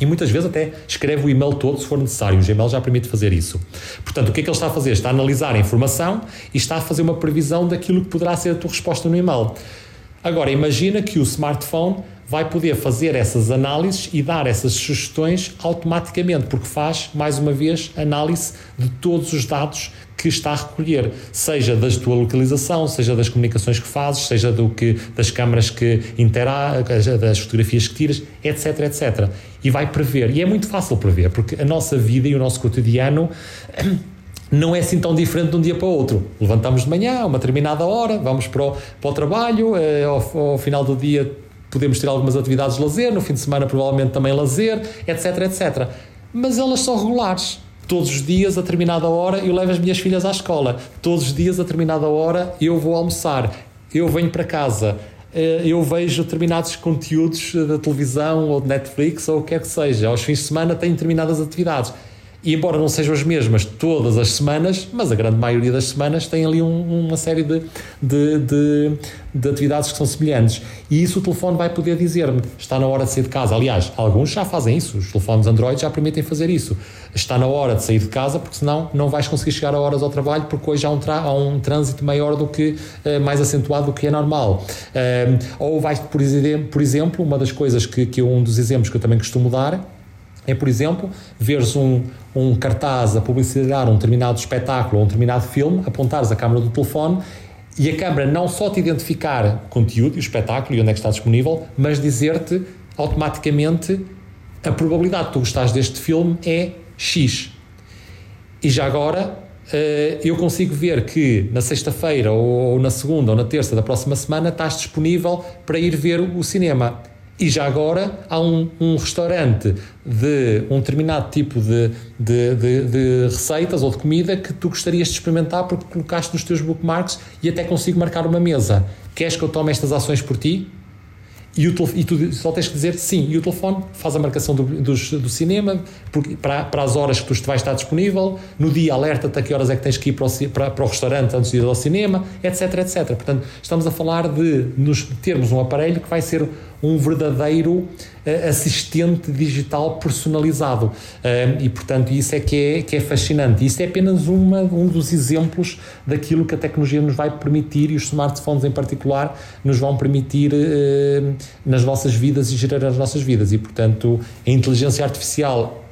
E muitas vezes até escreve o e-mail todo se for necessário. O Gmail já permite fazer isso. Portanto, o que é que ele está a fazer? Está a analisar a informação e está a fazer uma previsão daquilo que poderá ser a tua resposta no e-mail. Agora, imagina que o smartphone vai poder fazer essas análises e dar essas sugestões automaticamente, porque faz, mais uma vez, análise de todos os dados que está a recolher, seja da tua localização, seja das comunicações que fazes, seja do que das câmaras que interagem, das fotografias que tiras, etc, etc. E vai prever. E é muito fácil prever, porque a nossa vida e o nosso cotidiano não é assim tão diferente de um dia para o outro. Levantamos de manhã, a uma determinada hora, vamos para o, para o trabalho, eh, ao, ao final do dia podemos ter algumas atividades de lazer, no fim de semana provavelmente também lazer, etc, etc. Mas elas são regulares todos os dias, a determinada hora, eu levo as minhas filhas à escola. Todos os dias, a determinada hora, eu vou almoçar. Eu venho para casa. Eh, eu vejo determinados conteúdos da televisão ou de Netflix ou o que quer que seja. Aos fins de semana tenho determinadas atividades. E embora não sejam as mesmas todas as semanas, mas a grande maioria das semanas tem ali um, uma série de, de, de, de, atividades que são semelhantes. E isso o telefone vai poder dizer-me: está na hora de sair de casa. Aliás, alguns já fazem isso, os telefones Android já permitem fazer isso. Está na hora de sair de casa, porque senão não vais conseguir chegar a horas ao trabalho, porque hoje há um, há um trânsito maior do que, uh, mais acentuado do que é normal. Uh, ou vais, por, por exemplo, uma das coisas que, que um dos exemplos que eu também costumo dar é, por exemplo, veres um, um cartaz a publicitar um determinado espetáculo ou um determinado filme, apontares a câmera do telefone e a câmera não só te identificar conteúdo o espetáculo e onde é que está disponível, mas dizer-te automaticamente a probabilidade de tu gostares deste filme é X. E já agora eh, eu consigo ver que na sexta-feira ou na segunda ou na terça da próxima semana estás disponível para ir ver o cinema. E já agora há um, um restaurante de um determinado tipo de, de, de, de, receitas ou de comida que tu gostarias de experimentar porque colocaste nos teus bookmarks e até consigo marcar uma mesa. Queres que eu tome estas ações por ti? E, o, e tu só tens que dizer sim. E o telefone faz a marcação do, do, do cinema porque, para, para as horas que tu vais estar disponível. No dia, alerta-te a que horas é que tens que ir para o, para, para o restaurante antes de ir ao cinema, etc, etc. Portanto, estamos a falar de nos termos um aparelho que vai ser um verdadeiro uh, assistente digital personalizado. E, portanto, isso é que é, que é fascinante. Isso é apenas uma, um dos exemplos daquilo que a tecnologia nos vai permitir e os smartphones em particular nos vão permitir uh, nas nossas vidas e gerar as nossas vidas. E, portanto, a inteligência artificial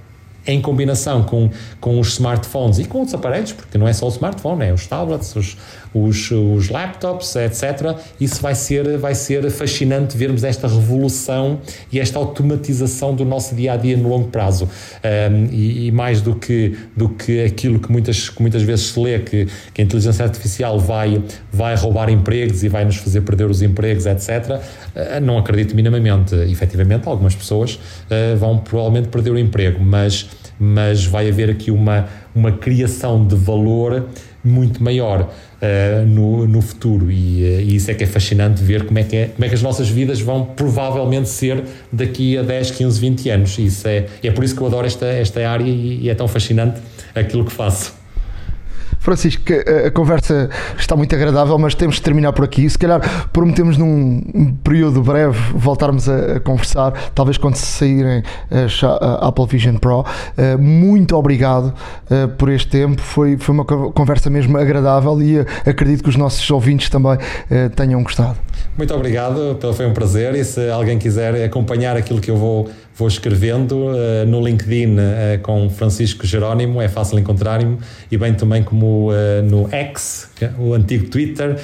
em combinação com, com os smartphones e com outros aparelhos, porque não é só o smartphone, é os tablets, os, os, os laptops, etc. Isso vai ser, vai ser fascinante vermos esta revolução e esta automatização do nosso dia a dia no longo prazo. Um, e, e, mais do que, do que aquilo que muitas, que muitas vezes se lê, que, que a inteligência artificial vai, vai roubar empregos e vai nos fazer perder os empregos, etc., ah, não acredito minimamente. Efetivamente, algumas pessoas uh, vão provavelmente perder o emprego, mas mas vai haver aqui uma, uma criação de valor muito maior uh, no, no futuro e, uh, e, isso é que é fascinante ver como é que, é, como é que as nossas vidas vão provavelmente ser daqui a 10, 15, 20 anos. Isso é, é por isso que eu adoro esta, esta área e, e é tão fascinante aquilo que faço. Francisco, a, a, conversa está muito agradável, mas temos de terminar por aqui. Se calhar prometemos num período breve voltarmos a, a conversar, talvez quando saírem as Apple Vision Pro. Uh, muito obrigado por este tempo, foi, foi uma conversa mesmo agradável e acredito que os nossos ouvintes também tenham gostado. Muito obrigado, foi um prazer. E se alguém quiser acompanhar aquilo que eu vou, vou escrevendo uh, no LinkedIn uh, com Francisco Jerónimo, é fácil encontrar-me, e bem também como uh, no X, é o antigo Twitter,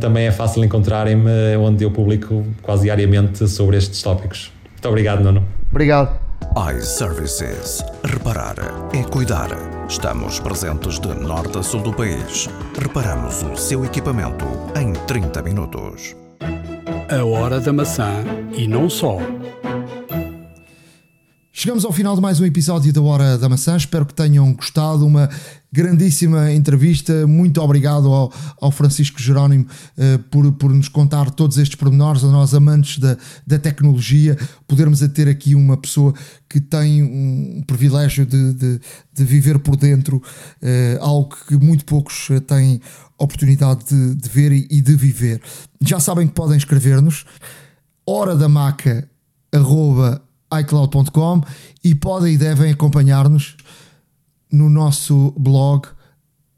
também é fácil encontrarem-me, onde eu publico quase diariamente sobre estes tópicos. Muito obrigado, Nuno. Obrigado iServices. Reparar é cuidar. Estamos presentes de norte a sul do país. Reparamos o seu equipamento em 30 minutos. A hora da maçã e não só. Chegamos ao final de mais um episódio da Hora da Maçã. Espero que tenham gostado. Uma grandíssima entrevista. Muito obrigado ao, ao Francisco Jerónimo uh, por, por nos contar todos estes pormenores, a nós amantes da, da tecnologia, podermos a ter aqui uma pessoa que tem um privilégio de, de, de viver por dentro, uh, algo que muito poucos eh, têm oportunidade de, de ver e, e, de viver. Já sabem que podem escrever-nos hora da maca arroba iCloud.com e podem e devem acompanhar-nos no nosso blog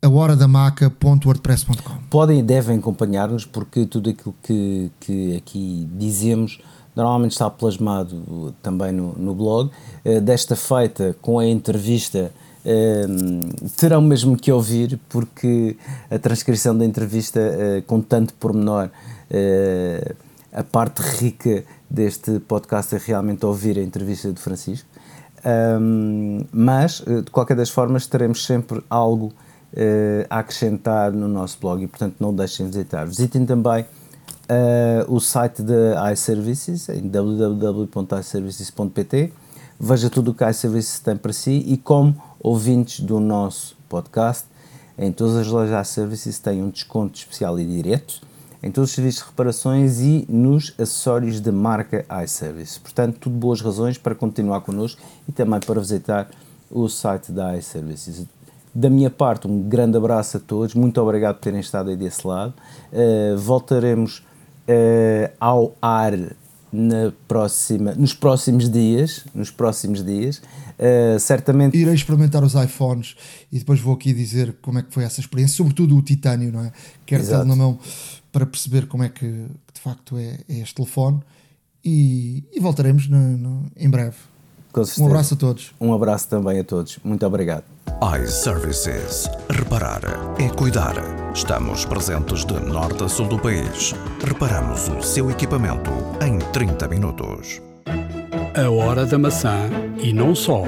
ahoradamaca.wordpress.com Podem e devem acompanhar-nos porque tudo aquilo que, que aqui dizemos normalmente está plasmado também no, no blog. Uh, desta feita, com a entrevista, uh, terão mesmo que ouvir porque a transcrição da entrevista, uh, com tanto pormenor, a parte rica deste podcast é realmente ouvir a entrevista de Francisco. Um, mas, eh, de qualquer das formas, teremos sempre algo uh, a acrescentar no nosso blog e, portanto, não deixem de visitar. Visitem também uh, o site da iServices em www.iservices.pt. Veja tudo o que a iServices tem para si e, como ouvintes do nosso podcast, em todas as lojas iServices têm um desconto especial e direto em todos os serviços de reparações e nos acessórios de marca iService. Portanto, tudo boas razões para continuar connosco e também para visitar o site da iServices. Da minha parte, um grande abraço a todos, muito obrigado por terem estado aí desse lado. Uh, voltaremos uh, ao ar na próxima, nos próximos dias, nos próximos dias, uh, certamente... Irei experimentar os iPhones e depois vou aqui dizer como é que foi essa experiência, sobretudo o titânio, não é? Quero ter na mão para perceber como é que de facto é, é este telefone e, e voltaremos no, no, em breve. Um abraço a todos. Um abraço também a todos. Muito obrigado. iServices. Reparar é cuidar. Estamos presentes de norte a sul do país. Reparamos o seu equipamento em 30 minutos. A hora da maçã e não só.